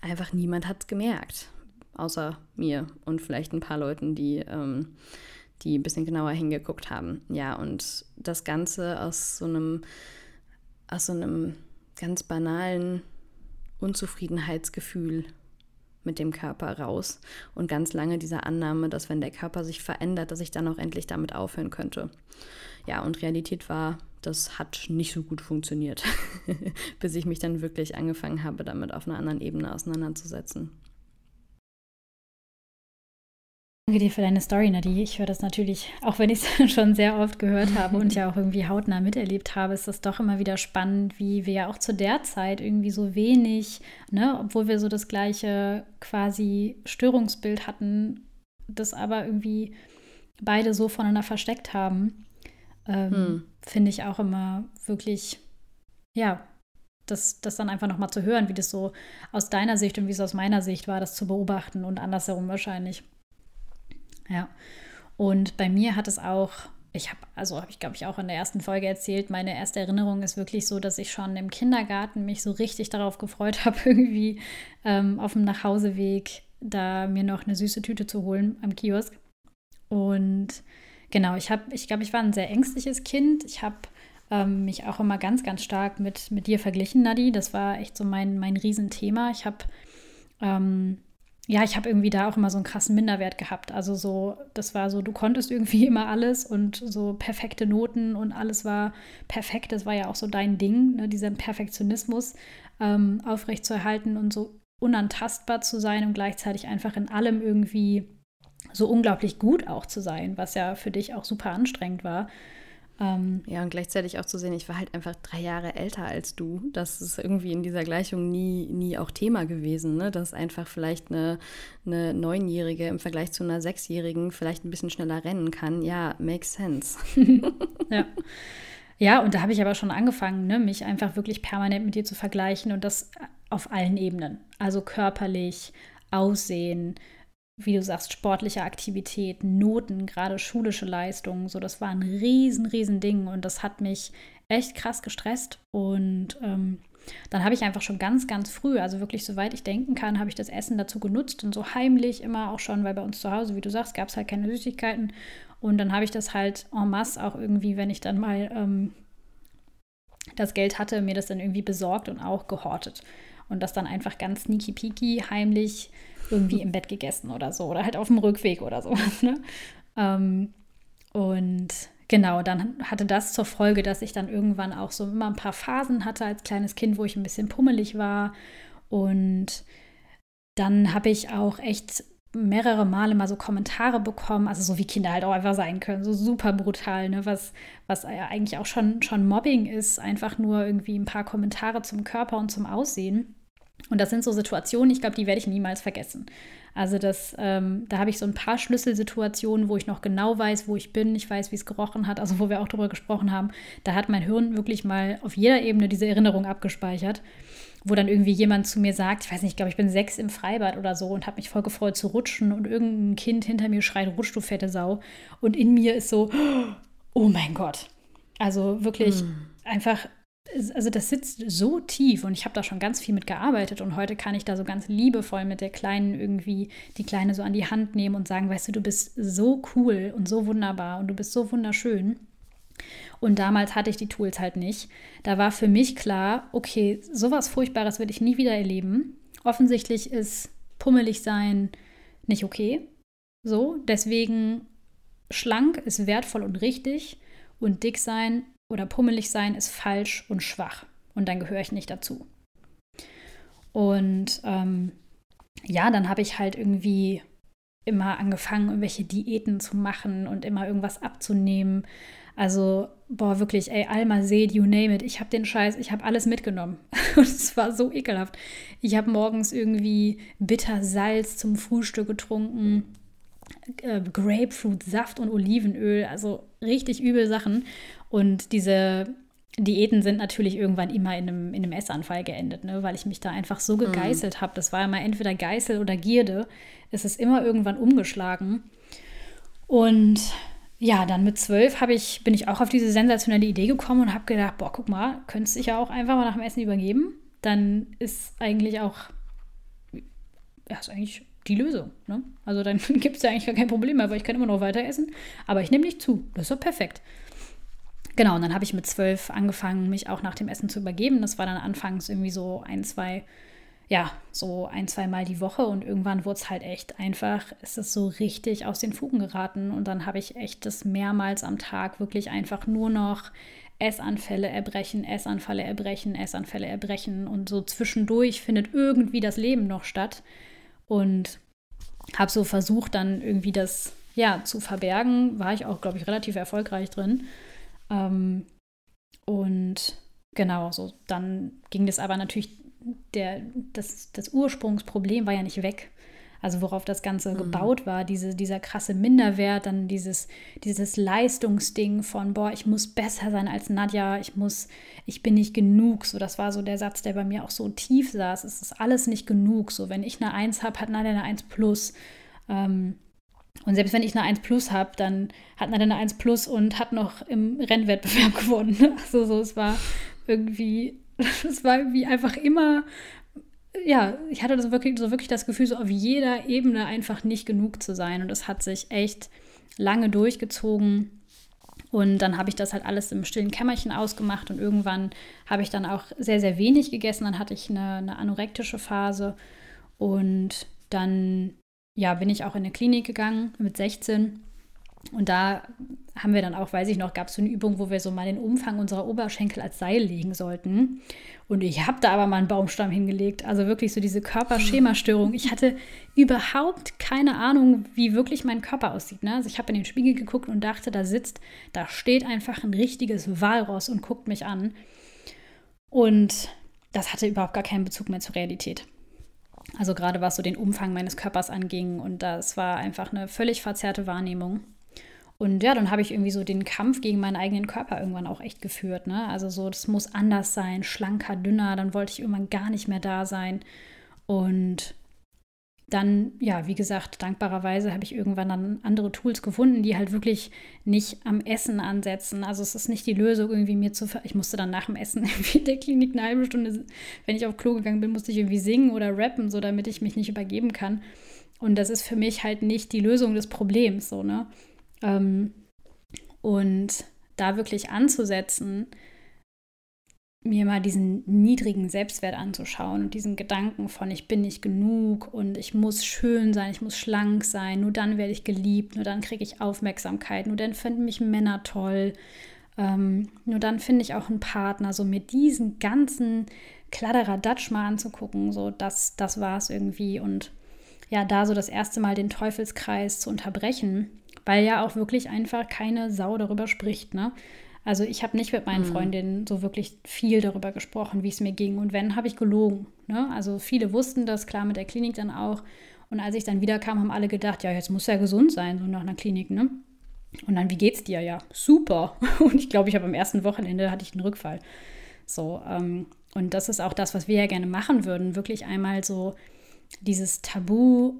einfach niemand hat es gemerkt, außer mir und vielleicht ein paar Leuten, die, ähm, die ein bisschen genauer hingeguckt haben. Ja, und das Ganze aus so einem, aus so einem ganz banalen Unzufriedenheitsgefühl mit dem Körper raus und ganz lange diese Annahme, dass wenn der Körper sich verändert, dass ich dann auch endlich damit aufhören könnte. Ja, und Realität war, das hat nicht so gut funktioniert, [LAUGHS] bis ich mich dann wirklich angefangen habe, damit auf einer anderen Ebene auseinanderzusetzen. Danke dir für deine Story, Nadie. Ich höre das natürlich, auch wenn ich es [LAUGHS] schon sehr oft gehört habe und ja [LAUGHS] auch irgendwie hautnah miterlebt habe, ist das doch immer wieder spannend, wie wir ja auch zu der Zeit irgendwie so wenig, ne, obwohl wir so das gleiche quasi Störungsbild hatten, das aber irgendwie beide so voneinander versteckt haben, ähm, hm. finde ich auch immer wirklich, ja, das, das dann einfach nochmal zu hören, wie das so aus deiner Sicht und wie es aus meiner Sicht war, das zu beobachten und andersherum wahrscheinlich. Ja. Und bei mir hat es auch, ich habe, also habe ich glaube ich auch in der ersten Folge erzählt, meine erste Erinnerung ist wirklich so, dass ich schon im Kindergarten mich so richtig darauf gefreut [LAUGHS] habe, irgendwie ähm, auf dem Nachhauseweg da mir noch eine süße Tüte zu holen am Kiosk. Und genau, ich habe, ich glaube, ich war ein sehr ängstliches Kind. Ich habe ähm, mich auch immer ganz, ganz stark mit, mit dir verglichen, Nadi. Das war echt so mein, mein Riesenthema. Ich habe ähm, ja, ich habe irgendwie da auch immer so einen krassen Minderwert gehabt. Also so, das war so, du konntest irgendwie [LAUGHS] immer alles und so perfekte Noten und alles war perfekt. Das war ja auch so dein Ding, ne, diesen Perfektionismus ähm, aufrechtzuerhalten und so unantastbar zu sein und gleichzeitig einfach in allem irgendwie so unglaublich gut auch zu sein, was ja für dich auch super anstrengend war. Ähm, ja, und gleichzeitig auch zu sehen, ich war halt einfach drei Jahre älter als du. Das ist irgendwie in dieser Gleichung nie, nie auch Thema gewesen, ne? dass einfach vielleicht eine, eine Neunjährige im Vergleich zu einer Sechsjährigen vielleicht ein bisschen schneller rennen kann. Ja, makes sense. [LAUGHS] ja. Ja, und da habe ich aber schon angefangen, ne, mich einfach wirklich permanent mit dir zu vergleichen und das auf allen Ebenen. Also körperlich, Aussehen, wie du sagst, sportliche Aktivitäten, Noten, gerade schulische Leistungen, so das war ein riesen, riesen Ding und das hat mich echt krass gestresst und ähm, dann habe ich einfach schon ganz, ganz früh, also wirklich soweit ich denken kann, habe ich das Essen dazu genutzt und so heimlich immer auch schon, weil bei uns zu Hause, wie du sagst, gab es halt keine Süßigkeiten und dann habe ich das halt en masse auch irgendwie, wenn ich dann mal ähm, das Geld hatte, mir das dann irgendwie besorgt und auch gehortet. und das dann einfach ganz sneaky peaky heimlich irgendwie im Bett gegessen oder so oder halt auf dem Rückweg oder sowas. Ne? Ähm, und genau, dann hatte das zur Folge, dass ich dann irgendwann auch so immer ein paar Phasen hatte als kleines Kind, wo ich ein bisschen pummelig war. Und dann habe ich auch echt mehrere Male mal so Kommentare bekommen, also so wie Kinder halt auch einfach sein können, so super brutal, ne? was, was eigentlich auch schon, schon Mobbing ist, einfach nur irgendwie ein paar Kommentare zum Körper und zum Aussehen. Und das sind so Situationen, ich glaube, die werde ich niemals vergessen. Also das, ähm, da habe ich so ein paar Schlüsselsituationen, wo ich noch genau weiß, wo ich bin, ich weiß, wie es gerochen hat, also wo wir auch drüber gesprochen haben. Da hat mein Hirn wirklich mal auf jeder Ebene diese Erinnerung abgespeichert, wo dann irgendwie jemand zu mir sagt, ich weiß nicht, ich glaube, ich bin sechs im Freibad oder so und habe mich voll gefreut zu rutschen und irgendein Kind hinter mir schreit, rutsch du fette Sau. Und in mir ist so, oh mein Gott. Also wirklich mm. einfach also das sitzt so tief und ich habe da schon ganz viel mit gearbeitet und heute kann ich da so ganz liebevoll mit der Kleinen irgendwie die Kleine so an die Hand nehmen und sagen, weißt du, du bist so cool und so wunderbar und du bist so wunderschön. Und damals hatte ich die Tools halt nicht. Da war für mich klar, okay, sowas Furchtbares werde ich nie wieder erleben. Offensichtlich ist pummelig sein nicht okay. So, deswegen schlank ist wertvoll und richtig und dick sein oder pummelig sein ist falsch und schwach und dann gehöre ich nicht dazu. Und ähm, ja, dann habe ich halt irgendwie immer angefangen, irgendwelche Diäten zu machen und immer irgendwas abzunehmen. Also, boah, wirklich, ey, Alma seht, you name it. Ich habe den Scheiß, ich habe alles mitgenommen. [LAUGHS] Und es war so ekelhaft. Ich habe morgens irgendwie Bittersalz zum Frühstück getrunken, äh, Grapefruit-Saft und Olivenöl, also richtig übel Sachen. Und diese Diäten sind natürlich irgendwann immer in einem, in einem Essanfall geendet, ne? weil ich mich da einfach so mhm. gegeißelt mhm. habe. Das war immer entweder Geißel oder Gierde. Es ist immer irgendwann umgeschlagen. Und ja, dann mit zwölf ich, bin ich auch auf diese sensationelle Idee gekommen und habe gedacht, boah, guck mal, könntest dich ja auch einfach mal nach dem Essen übergeben. Dann ist eigentlich auch, ja, ist eigentlich die Lösung. Ne? Also dann [LAUGHS] gibt es ja eigentlich gar kein Problem mehr, weil ich kann immer noch weiter essen. Aber ich nehme nicht zu. Das ist doch perfekt. Genau, und dann habe ich mit zwölf angefangen, mich auch nach dem Essen zu übergeben. Das war dann anfangs irgendwie so ein, zwei, ja, so ein, zwei Mal die Woche. Und irgendwann wurde es halt echt einfach, ist es so richtig aus den Fugen geraten. Und dann habe ich echt das mehrmals am Tag wirklich einfach nur noch Essanfälle erbrechen, Essanfälle erbrechen, Essanfälle erbrechen. Und so zwischendurch findet irgendwie das Leben noch statt. Und habe so versucht dann irgendwie das ja zu verbergen, war ich auch glaube ich relativ erfolgreich drin ähm, und genau, so dann ging das aber natürlich, der, das, das Ursprungsproblem war ja nicht weg. Also worauf das Ganze mhm. gebaut war, diese, dieser krasse Minderwert, dann dieses, dieses Leistungsding von, boah, ich muss besser sein als Nadja, ich muss, ich bin nicht genug. So, das war so der Satz, der bei mir auch so tief saß. Es ist alles nicht genug. So, wenn ich eine Eins habe, hat Nadja eine Eins plus. Ähm, und selbst wenn ich eine 1 Plus habe, dann hat man eine 1 Plus und hat noch im Rennwettbewerb [LAUGHS] gewonnen. Also so, es war irgendwie, [LAUGHS] es war irgendwie einfach immer, ja, ich hatte so wirklich, so wirklich das Gefühl, so auf jeder Ebene einfach nicht genug zu sein. Und es hat sich echt lange durchgezogen. Und dann habe ich das halt alles im stillen Kämmerchen ausgemacht und irgendwann habe ich dann auch sehr, sehr wenig gegessen. Dann hatte ich eine, eine anorektische Phase und dann ja, bin ich auch in eine Klinik gegangen mit 16. Und da haben wir dann auch, weiß ich noch, gab es so eine Übung, wo wir so mal den Umfang unserer Oberschenkel als Seil legen sollten. Und ich habe da aber mal einen Baumstamm hingelegt. Also wirklich so diese Körperschemastörung. Ich hatte überhaupt keine Ahnung, wie wirklich mein Körper aussieht. Ne? Also ich habe in den Spiegel geguckt und dachte, da sitzt, da steht einfach ein richtiges Walross und guckt mich an. Und das hatte überhaupt gar keinen Bezug mehr zur Realität. Also gerade was so den Umfang meines Körpers anging. Und das war einfach eine völlig verzerrte Wahrnehmung. Und ja, dann habe ich irgendwie so den Kampf gegen meinen eigenen Körper irgendwann auch echt geführt. Ne? Also so, das muss anders sein, schlanker, dünner. Dann wollte ich irgendwann gar nicht mehr da sein. Und dann, ja, wie gesagt, dankbarerweise habe ich irgendwann dann andere Tools gefunden, die halt wirklich nicht am Essen ansetzen. Also es ist nicht die Lösung, irgendwie mir zu. Ich musste dann nach dem Essen [LAUGHS] in der Klinik eine halbe Stunde, wenn ich auf Klo gegangen bin, musste ich irgendwie singen oder rappen, so damit ich mich nicht übergeben kann. Und das ist für mich halt nicht die Lösung des Problems, so, ne? Ähm, und da wirklich anzusetzen, mir mal diesen niedrigen Selbstwert anzuschauen und diesen Gedanken von ich bin nicht genug und ich muss schön sein, ich muss schlank sein, nur dann werde ich geliebt, nur dann kriege ich Aufmerksamkeit, nur dann finden mich Männer toll, ähm, nur dann finde ich auch einen Partner. So mir diesen ganzen Kladderadatsch mal anzugucken, so das, das war es irgendwie und ja, da so das erste Mal den Teufelskreis zu unterbrechen, weil ja auch wirklich einfach keine Sau darüber spricht, ne? Also ich habe nicht mit meinen mhm. Freundinnen so wirklich viel darüber gesprochen, wie es mir ging. Und wenn, habe ich gelogen. Ne? Also viele wussten das, klar mit der Klinik dann auch. Und als ich dann wiederkam, haben alle gedacht, ja, jetzt muss er gesund sein, so nach einer Klinik, ne? Und dann, wie geht's dir? Ja, super. [LAUGHS] Und ich glaube, ich habe am ersten Wochenende hatte ich einen Rückfall. So, ähm, und das ist auch das, was wir ja gerne machen würden, wirklich einmal so dieses Tabu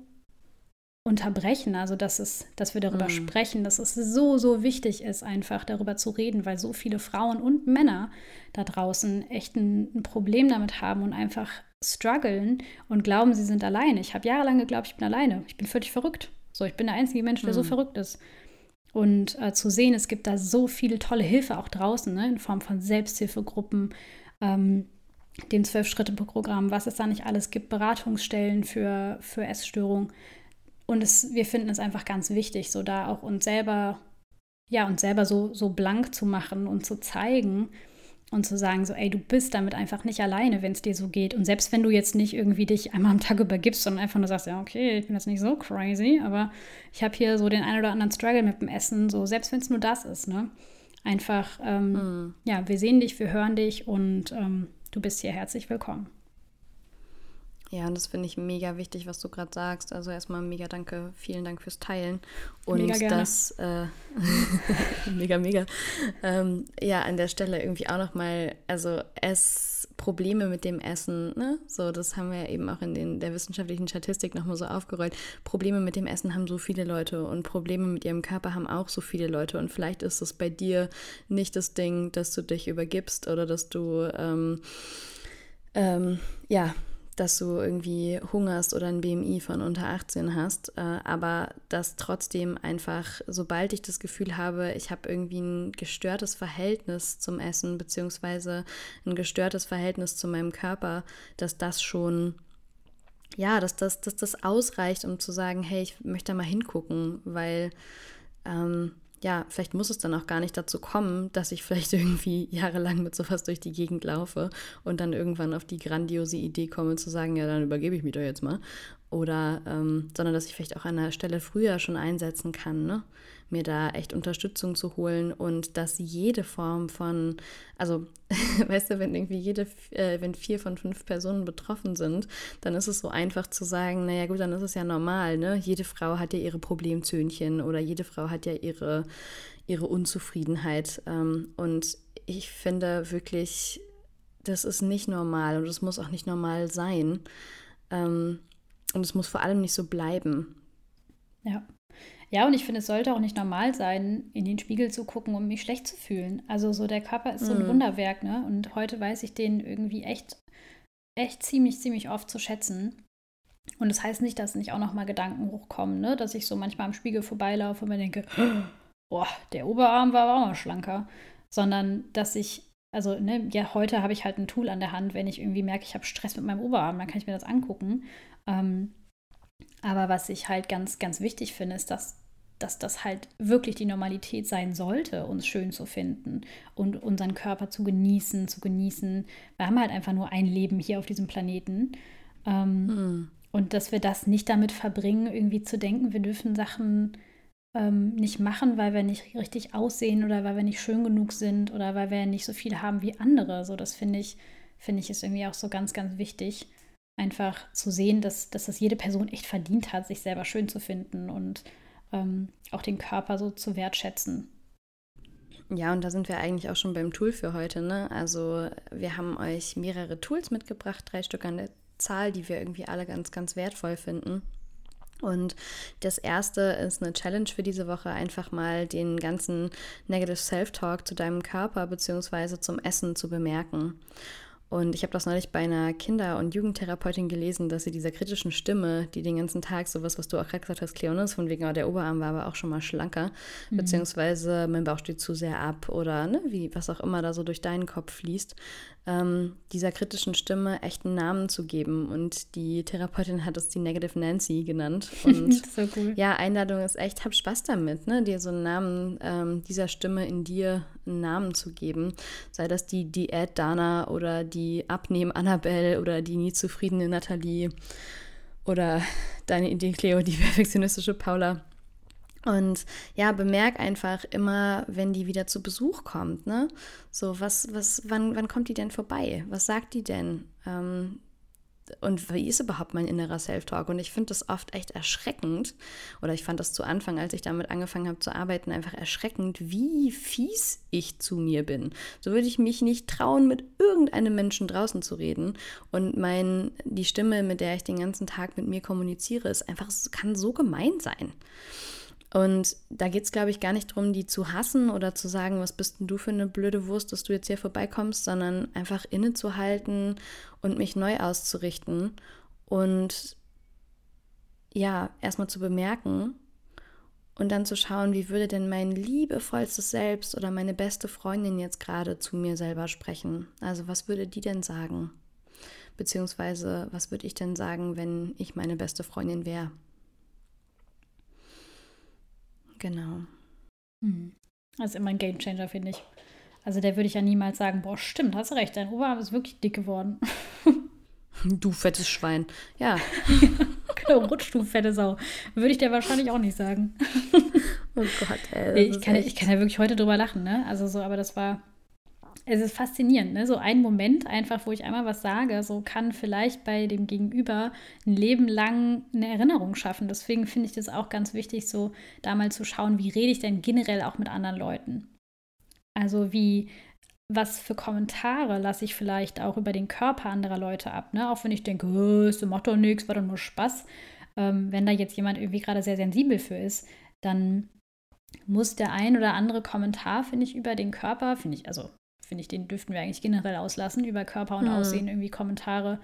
unterbrechen, also dass es, dass wir darüber mhm. sprechen, dass es so, so wichtig ist, einfach darüber zu reden, weil so viele Frauen und Männer da draußen echt ein, ein Problem damit haben und einfach strugglen und glauben, sie sind alleine. Ich habe jahrelang geglaubt, ich bin alleine. Ich bin völlig verrückt. So, ich bin der einzige Mensch, der mhm. so verrückt ist. Und äh, zu sehen, es gibt da so viele tolle Hilfe auch draußen, ne, in Form von Selbsthilfegruppen, ähm, dem Zwölf-Schritte-Programm, was es da nicht alles gibt, Beratungsstellen für, für Essstörungen. Und es, wir finden es einfach ganz wichtig, so da auch uns selber, ja, uns selber so, so blank zu machen und zu zeigen und zu sagen, so, ey, du bist damit einfach nicht alleine, wenn es dir so geht. Und selbst wenn du jetzt nicht irgendwie dich einmal am Tag übergibst, sondern einfach nur sagst, ja, okay, ich bin jetzt nicht so crazy, aber ich habe hier so den einen oder anderen Struggle mit dem Essen, so, selbst wenn es nur das ist, ne? Einfach, ähm, mhm. ja, wir sehen dich, wir hören dich und ähm, du bist hier herzlich willkommen. Ja, und das finde ich mega wichtig, was du gerade sagst. Also erstmal mega danke, vielen Dank fürs Teilen. Und mega gerne. das äh, [LAUGHS] mega, mega. Ähm, ja, an der Stelle irgendwie auch nochmal, also es Probleme mit dem Essen, ne? So, das haben wir ja eben auch in den, der wissenschaftlichen Statistik nochmal so aufgerollt. Probleme mit dem Essen haben so viele Leute und Probleme mit ihrem Körper haben auch so viele Leute. Und vielleicht ist es bei dir nicht das Ding, dass du dich übergibst oder dass du ähm, ähm, ja dass du irgendwie hungerst oder ein BMI von unter 18 hast, äh, aber dass trotzdem einfach, sobald ich das Gefühl habe, ich habe irgendwie ein gestörtes Verhältnis zum Essen, beziehungsweise ein gestörtes Verhältnis zu meinem Körper, dass das schon, ja, dass das, dass das ausreicht, um zu sagen, hey, ich möchte da mal hingucken, weil ähm, ja, vielleicht muss es dann auch gar nicht dazu kommen, dass ich vielleicht [LAUGHS] irgendwie jahrelang mit sowas durch die Gegend laufe und dann irgendwann auf die grandiose Idee komme zu sagen, ja, dann übergebe ich mich doch jetzt mal. Oder, ähm, sondern dass ich vielleicht auch an der Stelle früher schon einsetzen kann, ne? Mir da echt Unterstützung zu holen und dass jede Form von, also [LAUGHS] weißt du, wenn irgendwie jede, äh, wenn vier von fünf Personen betroffen sind, dann ist es so einfach zu sagen, naja gut, dann ist es ja normal, ne? Jede Frau hat ja ihre Problemzöhnchen oder jede Frau hat ja ihre, ihre Unzufriedenheit. Ähm, und ich finde wirklich, das ist nicht normal und es muss auch nicht normal sein. Ähm, und es muss vor allem nicht so bleiben. Ja. Ja, und ich finde, es sollte auch nicht normal sein, in den Spiegel zu gucken, um mich schlecht zu fühlen. Also so der Körper ist so ein mhm. Wunderwerk, ne? Und heute weiß ich den irgendwie echt, echt ziemlich, ziemlich oft zu schätzen. Und das heißt nicht, dass nicht auch noch mal Gedanken hochkommen, ne? Dass ich so manchmal am Spiegel vorbeilaufe und mir denke, [GASPS] boah, der Oberarm war aber auch mal schlanker. Sondern dass ich, also ne, ja, heute habe ich halt ein Tool an der Hand, wenn ich irgendwie merke, ich habe Stress mit meinem Oberarm, dann kann ich mir das angucken. Ähm, aber was ich halt ganz, ganz wichtig finde, ist, dass, dass das halt wirklich die Normalität sein sollte, uns schön zu finden und unseren Körper zu genießen, zu genießen. Wir haben halt einfach nur ein Leben hier auf diesem Planeten. Ähm, mhm. Und dass wir das nicht damit verbringen, irgendwie zu denken, wir dürfen Sachen ähm, nicht machen, weil wir nicht richtig aussehen oder weil wir nicht schön genug sind oder weil wir nicht so viel haben wie andere. So, das finde ich, finde ich ist irgendwie auch so ganz, ganz wichtig einfach zu sehen, dass, dass das jede Person echt verdient hat, sich selber schön zu finden und ähm, auch den Körper so zu wertschätzen. Ja, und da sind wir eigentlich auch schon beim Tool für heute. Ne? Also wir haben euch mehrere Tools mitgebracht, drei Stück an der Zahl, die wir irgendwie alle ganz, ganz wertvoll finden. Und das erste ist eine Challenge für diese Woche, einfach mal den ganzen Negative Self-Talk zu deinem Körper bzw. zum Essen zu bemerken. Und ich habe das neulich bei einer Kinder- und Jugendtherapeutin gelesen, dass sie dieser kritischen Stimme, die den ganzen Tag sowas, was du auch gerade gesagt hast, Cleonis, von wegen, oh, der Oberarm war aber auch schon mal schlanker, mhm. beziehungsweise mein Bauch steht zu sehr ab oder ne, wie, was auch immer da so durch deinen Kopf fließt, ähm, dieser kritischen Stimme echt einen Namen zu geben. Und die Therapeutin hat es die Negative Nancy genannt. [LAUGHS] Und so cool. ja, Einladung ist echt, hab Spaß damit, ne, dir so einen Namen ähm, dieser Stimme in dir einen Namen zu geben. Sei das die Diät Dana oder die Abnehmen Annabelle oder die nie zufriedene Nathalie oder deine Idee Cleo, die perfektionistische Paula. Und ja, bemerk einfach immer, wenn die wieder zu Besuch kommt, ne? So, was, was, wann, wann kommt die denn vorbei? Was sagt die denn? Ähm, und wie ist überhaupt mein innerer Self-Talk? Und ich finde das oft echt erschreckend, oder ich fand das zu Anfang, als ich damit angefangen habe zu arbeiten, einfach erschreckend, wie fies ich zu mir bin. So würde ich mich nicht trauen, mit irgendeinem Menschen draußen zu reden. Und mein, die Stimme, mit der ich den ganzen Tag mit mir kommuniziere, ist einfach, kann so gemein sein. Und da geht es, glaube ich, gar nicht darum, die zu hassen oder zu sagen, was bist denn du für eine blöde Wurst, dass du jetzt hier vorbeikommst, sondern einfach innezuhalten und mich neu auszurichten und ja, erstmal zu bemerken und dann zu schauen, wie würde denn mein liebevollstes Selbst oder meine beste Freundin jetzt gerade zu mir selber sprechen. Also was würde die denn sagen? Beziehungsweise was würde ich denn sagen, wenn ich meine beste Freundin wäre? Genau. Hm. Das ist immer ein Gamechanger, finde ich. Also der würde ich ja niemals sagen, boah, stimmt, hast recht, dein Oberarm ist wirklich dick geworden. [LAUGHS] Du fettes Schwein. Ja. [LAUGHS] genau, rutsch du fette Sau. Würde ich dir wahrscheinlich auch nicht sagen. [LAUGHS] oh Gott, ey. Ich, kann, ich kann ja wirklich heute drüber lachen, ne? Also so, aber das war, es ist faszinierend, ne? So ein Moment einfach, wo ich einmal was sage, so kann vielleicht bei dem Gegenüber ein Leben lang eine Erinnerung schaffen. Deswegen finde ich das auch ganz wichtig, so da mal zu schauen, wie rede ich denn generell auch mit anderen Leuten. Also wie, was für Kommentare lasse ich vielleicht auch über den Körper anderer Leute ab, ne? Auch wenn ich denke, das macht doch nichts, war doch nur Spaß. Ähm, wenn da jetzt jemand irgendwie gerade sehr sensibel für ist, dann muss der ein oder andere Kommentar, finde ich, über den Körper, finde ich, also finde ich, den dürften wir eigentlich generell auslassen, über Körper und mhm. Aussehen irgendwie Kommentare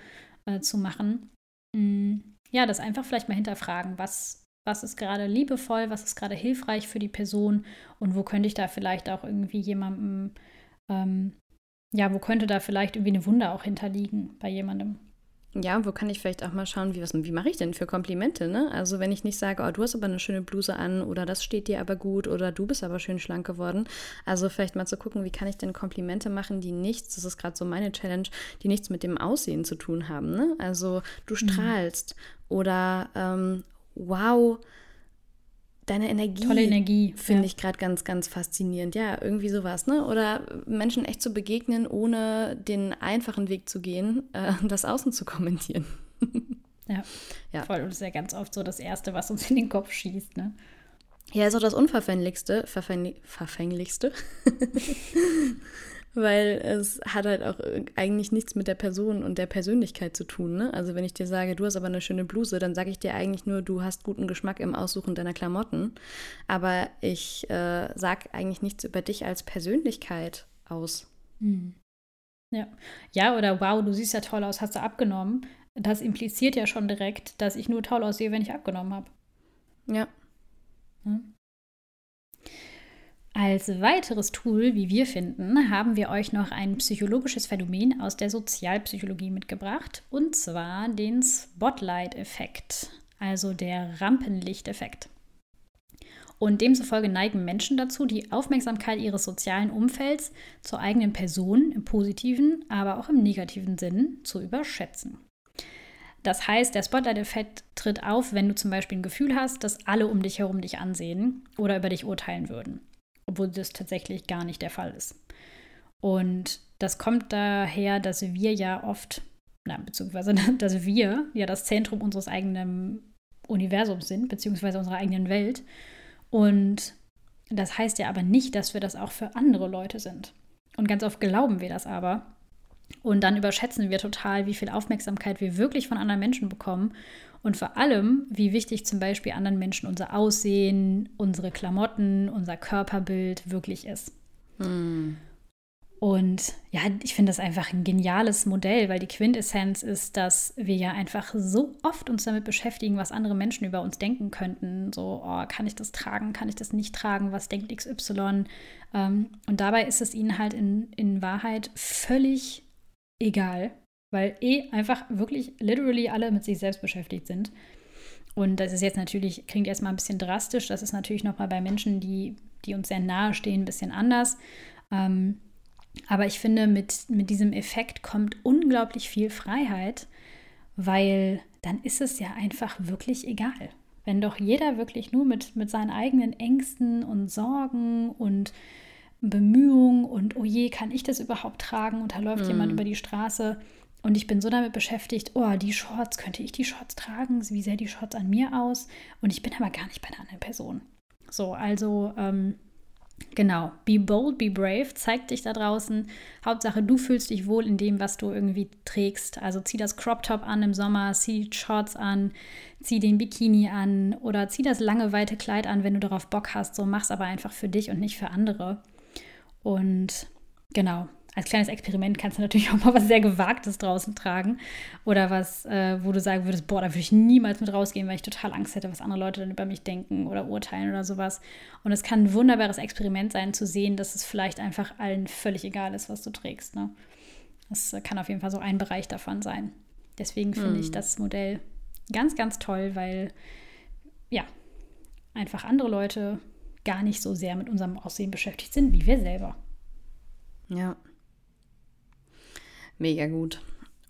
äh, zu machen. Mhm. Ja, das einfach vielleicht mal hinterfragen, was, was ist gerade liebevoll, was ist gerade hilfreich für die Person und wo könnte ich da vielleicht auch irgendwie jemandem, ähm, ja, wo könnte da vielleicht irgendwie eine Wunde auch hinterliegen bei jemandem. Ja, wo kann ich vielleicht auch mal schauen, wie, wie mache ich denn für Komplimente, ne? Also wenn ich nicht sage, oh, du hast aber eine schöne Bluse an oder das steht dir aber gut oder du bist aber schön schlank geworden. Also vielleicht mal zu gucken, wie kann ich denn Komplimente machen, die nichts, das ist gerade so meine Challenge, die nichts mit dem Aussehen zu tun haben, ne? Also du mhm. strahlst mhm. oder ähm, wow, deine Energie. Tolle Energie. Finde ja. ich gerade ganz, ganz faszinierend. Ja, irgendwie sowas, ne? Oder Menschen echt zu begegnen, ohne den einfachen Weg zu gehen, äh, [LAUGHS] das Außen zu kommentieren. [LAUGHS] ja. ja, voll. Und das ist ja ganz oft so das Erste, was uns in den Kopf schießt, ne? Ja, ist auch das Unverfänglichste, verfängli verfänglichste. [LAUGHS] weil es hat halt auch eigentlich nichts mit der Person und der Persönlichkeit zu tun. Ne? Also wenn ich dir sage, du hast aber eine schöne Bluse, dann sage ich dir eigentlich nur, du hast guten Geschmack im Aussuchen deiner Klamotten. Aber ich äh, sage eigentlich nichts über dich als Persönlichkeit aus. Hm. Ja. ja, oder wow, du siehst ja toll aus, hast du abgenommen. Das impliziert ja schon direkt, dass ich nur toll aussehe, wenn ich abgenommen habe. Ja. Hm? Als weiteres Tool, wie wir finden, haben wir euch noch ein psychologisches Phänomen aus der Sozialpsychologie mitgebracht, und zwar den Spotlight-Effekt, also der Rampenlichteffekt. Und demzufolge neigen Menschen dazu, die Aufmerksamkeit ihres sozialen Umfelds zur eigenen Person im positiven, aber auch im negativen Sinn zu überschätzen. Das heißt, der Spotlight-Effekt tritt auf, wenn du zum Beispiel ein Gefühl hast, dass alle um dich herum dich ansehen oder über dich urteilen würden obwohl das tatsächlich gar nicht der Fall ist. Und das kommt daher, dass wir ja oft, na, beziehungsweise, [LAUGHS] dass wir ja das Zentrum unseres eigenen Universums sind, beziehungsweise unserer eigenen Welt. Und das heißt ja aber nicht, dass wir das auch für andere Leute sind. Und ganz oft glauben wir das aber. Und dann überschätzen wir total, wie viel Aufmerksamkeit wir wirklich von anderen Menschen bekommen und vor allem, wie wichtig zum Beispiel anderen Menschen unser Aussehen, unsere Klamotten, unser Körperbild wirklich ist. Hm. Und ja, ich finde das einfach ein geniales Modell, weil die Quintessenz ist, dass wir ja einfach so oft uns damit beschäftigen, was andere Menschen über uns denken könnten. So, oh, kann ich das tragen, kann ich das nicht tragen, was denkt XY? Ähm, und dabei ist es ihnen halt in, in Wahrheit völlig egal, weil eh einfach wirklich literally alle mit sich selbst beschäftigt sind. Und das ist jetzt natürlich, klingt erstmal ein bisschen drastisch, das ist natürlich nochmal bei Menschen, die, die uns sehr nahe stehen, ein bisschen anders. Ähm, aber ich finde, mit, mit diesem Effekt kommt unglaublich viel Freiheit, weil dann ist es ja einfach wirklich egal. Wenn doch jeder wirklich nur mit, mit seinen eigenen Ängsten und Sorgen und Bemühungen und oh je, kann ich das überhaupt tragen? Und da läuft mm. jemand über die Straße und ich bin so damit beschäftigt, oh, die Shorts, könnte ich die Shorts tragen? Wie sähe die Shorts an mir aus? Und ich bin aber gar nicht bei der anderen Person. So, also ähm, Genau, be bold, be brave, zeig dich da draußen. Hauptsache, du fühlst dich wohl in dem, was du irgendwie trägst. Also zieh das Crop Top an im Sommer, zieh Shorts an, zieh den Bikini an oder zieh das lange, weite Kleid an, wenn du darauf Bock hast. So mach's aber einfach für dich und nicht für andere. Und genau, als kleines Experiment kannst du natürlich [LAUGHS] auch mal was sehr Gewagtes draußen tragen. Oder was, äh, wo du sagen würdest, boah, da würde ich niemals mit rausgehen, weil ich total Angst hätte, was andere Leute dann über mich denken oder urteilen oder sowas. Und es kann ein wunderbares Experiment sein, zu sehen, dass es vielleicht einfach allen völlig egal ist, was du trägst. Ne? Das kann auf jeden Fall so ein Bereich davon sein. Deswegen finde hm. ich das Modell ganz, ganz toll, weil ja, einfach andere Leute gar nicht so sehr mit unserem Aussehen beschäftigt sind wie wir selber. Ja, Mega gut.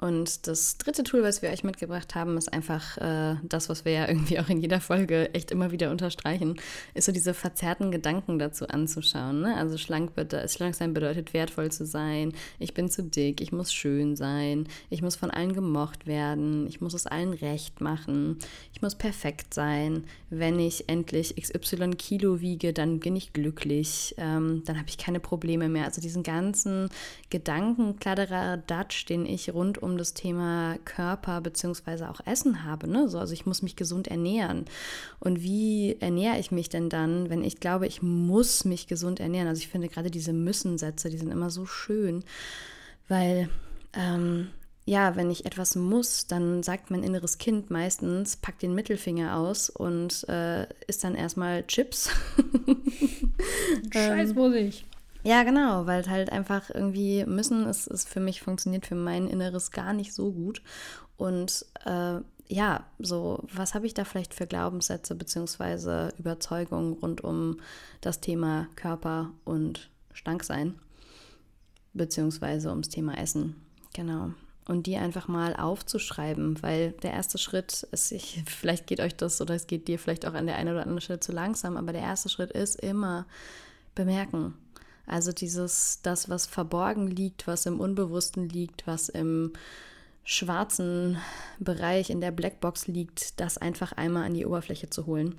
Und das dritte Tool, was wir euch mitgebracht haben, ist einfach äh, das, was wir ja irgendwie auch in jeder Folge echt immer wieder unterstreichen, ist so diese verzerrten Gedanken dazu anzuschauen. Ne? Also schlank, schlank sein bedeutet wertvoll zu sein, ich bin zu dick, ich muss schön sein, ich muss von allen gemocht werden, ich muss es allen recht machen, ich muss perfekt sein. Wenn ich endlich XY Kilo wiege, dann bin ich glücklich, ähm, dann habe ich keine Probleme mehr. Also diesen ganzen Gedanken, Kladderadatsch, den ich rund um um das Thema Körper bzw. auch Essen habe. Ne? So, also ich muss mich gesund ernähren. Und wie ernähre ich mich denn dann, wenn ich glaube, ich muss mich gesund ernähren? Also ich finde gerade diese Müssen-Sätze, die sind immer so schön, weil ähm, ja, wenn ich etwas muss, dann sagt mein inneres Kind meistens, pack den Mittelfinger aus und äh, isst dann erstmal Chips. [LAUGHS] Scheiß muss ich. Ja, genau, weil halt einfach irgendwie müssen, es ist für mich funktioniert für mein Inneres gar nicht so gut. Und äh, ja, so, was habe ich da vielleicht für Glaubenssätze bzw. Überzeugungen rund um das Thema Körper und Stanksein, beziehungsweise ums Thema Essen. Genau. Und die einfach mal aufzuschreiben, weil der erste Schritt ist, ich, [LAUGHS] vielleicht geht euch das oder es geht dir vielleicht auch an der einen oder anderen Stelle zu langsam, aber der erste Schritt ist immer bemerken, also dieses, das, was verborgen liegt, was im Unbewussten liegt, was im schwarzen Bereich in der Blackbox liegt, das einfach einmal an die Oberfläche zu holen.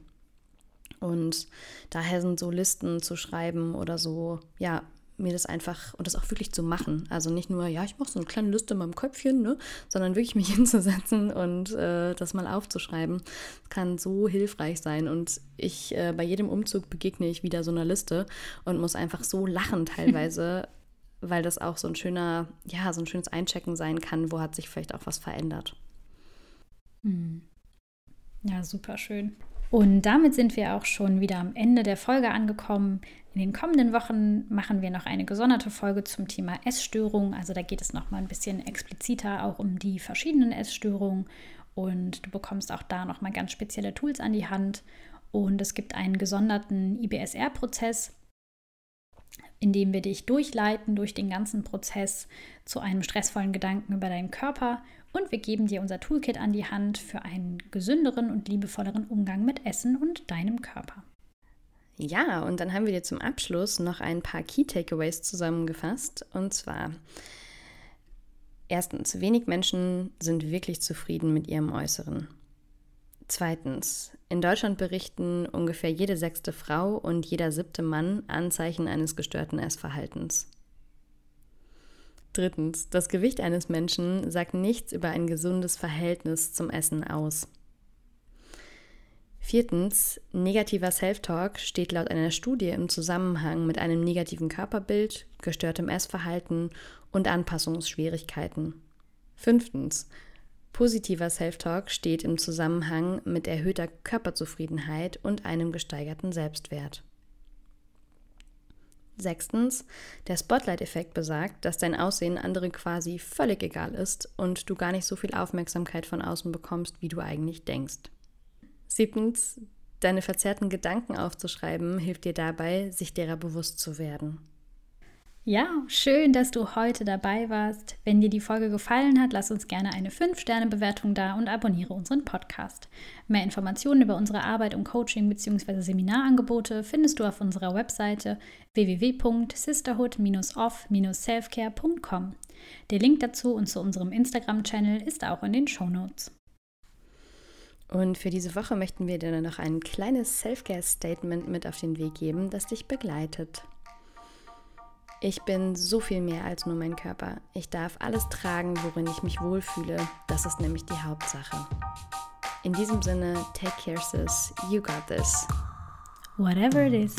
Und daher sind so Listen zu schreiben oder so, ja, mir das einfach und das auch wirklich zu machen. Also nicht nur, ja, ich mache so eine kleine Liste in meinem Köpfchen, ne, sondern wirklich mich [LAUGHS] hinzusetzen und äh, das mal aufzuschreiben. kann so hilfreich sein. Und ich, äh, bei jedem Umzug begegne ich wieder so einer Liste und muss einfach so lachen [LAUGHS] teilweise, weil das auch so ein schöner, ja, so ein schönes Einchecken sein kann, wo hat sich vielleicht auch was verändert. Hm. Ja, super schön. Und damit sind wir auch schon wieder am Ende der Folge angekommen. In den kommenden Wochen machen wir noch eine gesonderte Folge zum Thema Essstörung. Also da geht es noch mal ein bisschen expliziter auch um die verschiedenen Essstörungen und du bekommst auch da noch mal ganz spezielle Tools an die Hand. Und es gibt einen gesonderten IBSR-Prozess, in dem wir dich durchleiten durch den ganzen Prozess zu einem stressvollen Gedanken über deinen Körper und wir geben dir unser Toolkit an die Hand für einen gesünderen und liebevolleren Umgang mit Essen und deinem Körper. Ja, und dann haben wir dir zum Abschluss noch ein paar Key Takeaways zusammengefasst. Und zwar, erstens, wenig Menschen sind wirklich zufrieden mit ihrem Äußeren. Zweitens, in Deutschland berichten ungefähr jede sechste Frau und jeder siebte Mann Anzeichen eines gestörten Essverhaltens. Drittens, das Gewicht eines Menschen sagt nichts über ein gesundes Verhältnis zum Essen aus. Viertens, negativer Self-Talk steht laut einer Studie im Zusammenhang mit einem negativen Körperbild, gestörtem Essverhalten und Anpassungsschwierigkeiten. Fünftens, positiver Self-Talk steht im Zusammenhang mit erhöhter Körperzufriedenheit und einem gesteigerten Selbstwert. Sechstens, der Spotlight-Effekt besagt, dass dein Aussehen anderen quasi völlig egal ist und du gar nicht so viel Aufmerksamkeit von außen bekommst, wie du eigentlich denkst. Siebtens, deine verzerrten Gedanken aufzuschreiben, hilft dir dabei, sich derer bewusst zu werden. Ja, schön, dass du heute dabei warst. Wenn dir die Folge gefallen hat, lass uns gerne eine 5-Sterne-Bewertung da und abonniere unseren Podcast. Mehr Informationen über unsere Arbeit und Coaching bzw. Seminarangebote findest du auf unserer Webseite www.sisterhood-off-selfcare.com. Der Link dazu und zu unserem Instagram-Channel ist auch in den Show Notes. Und für diese Woche möchten wir dir noch ein kleines Self-Care-Statement mit auf den Weg geben, das dich begleitet. Ich bin so viel mehr als nur mein Körper. Ich darf alles tragen, worin ich mich wohlfühle. Das ist nämlich die Hauptsache. In diesem Sinne, take care, sis. You got this. Whatever it is.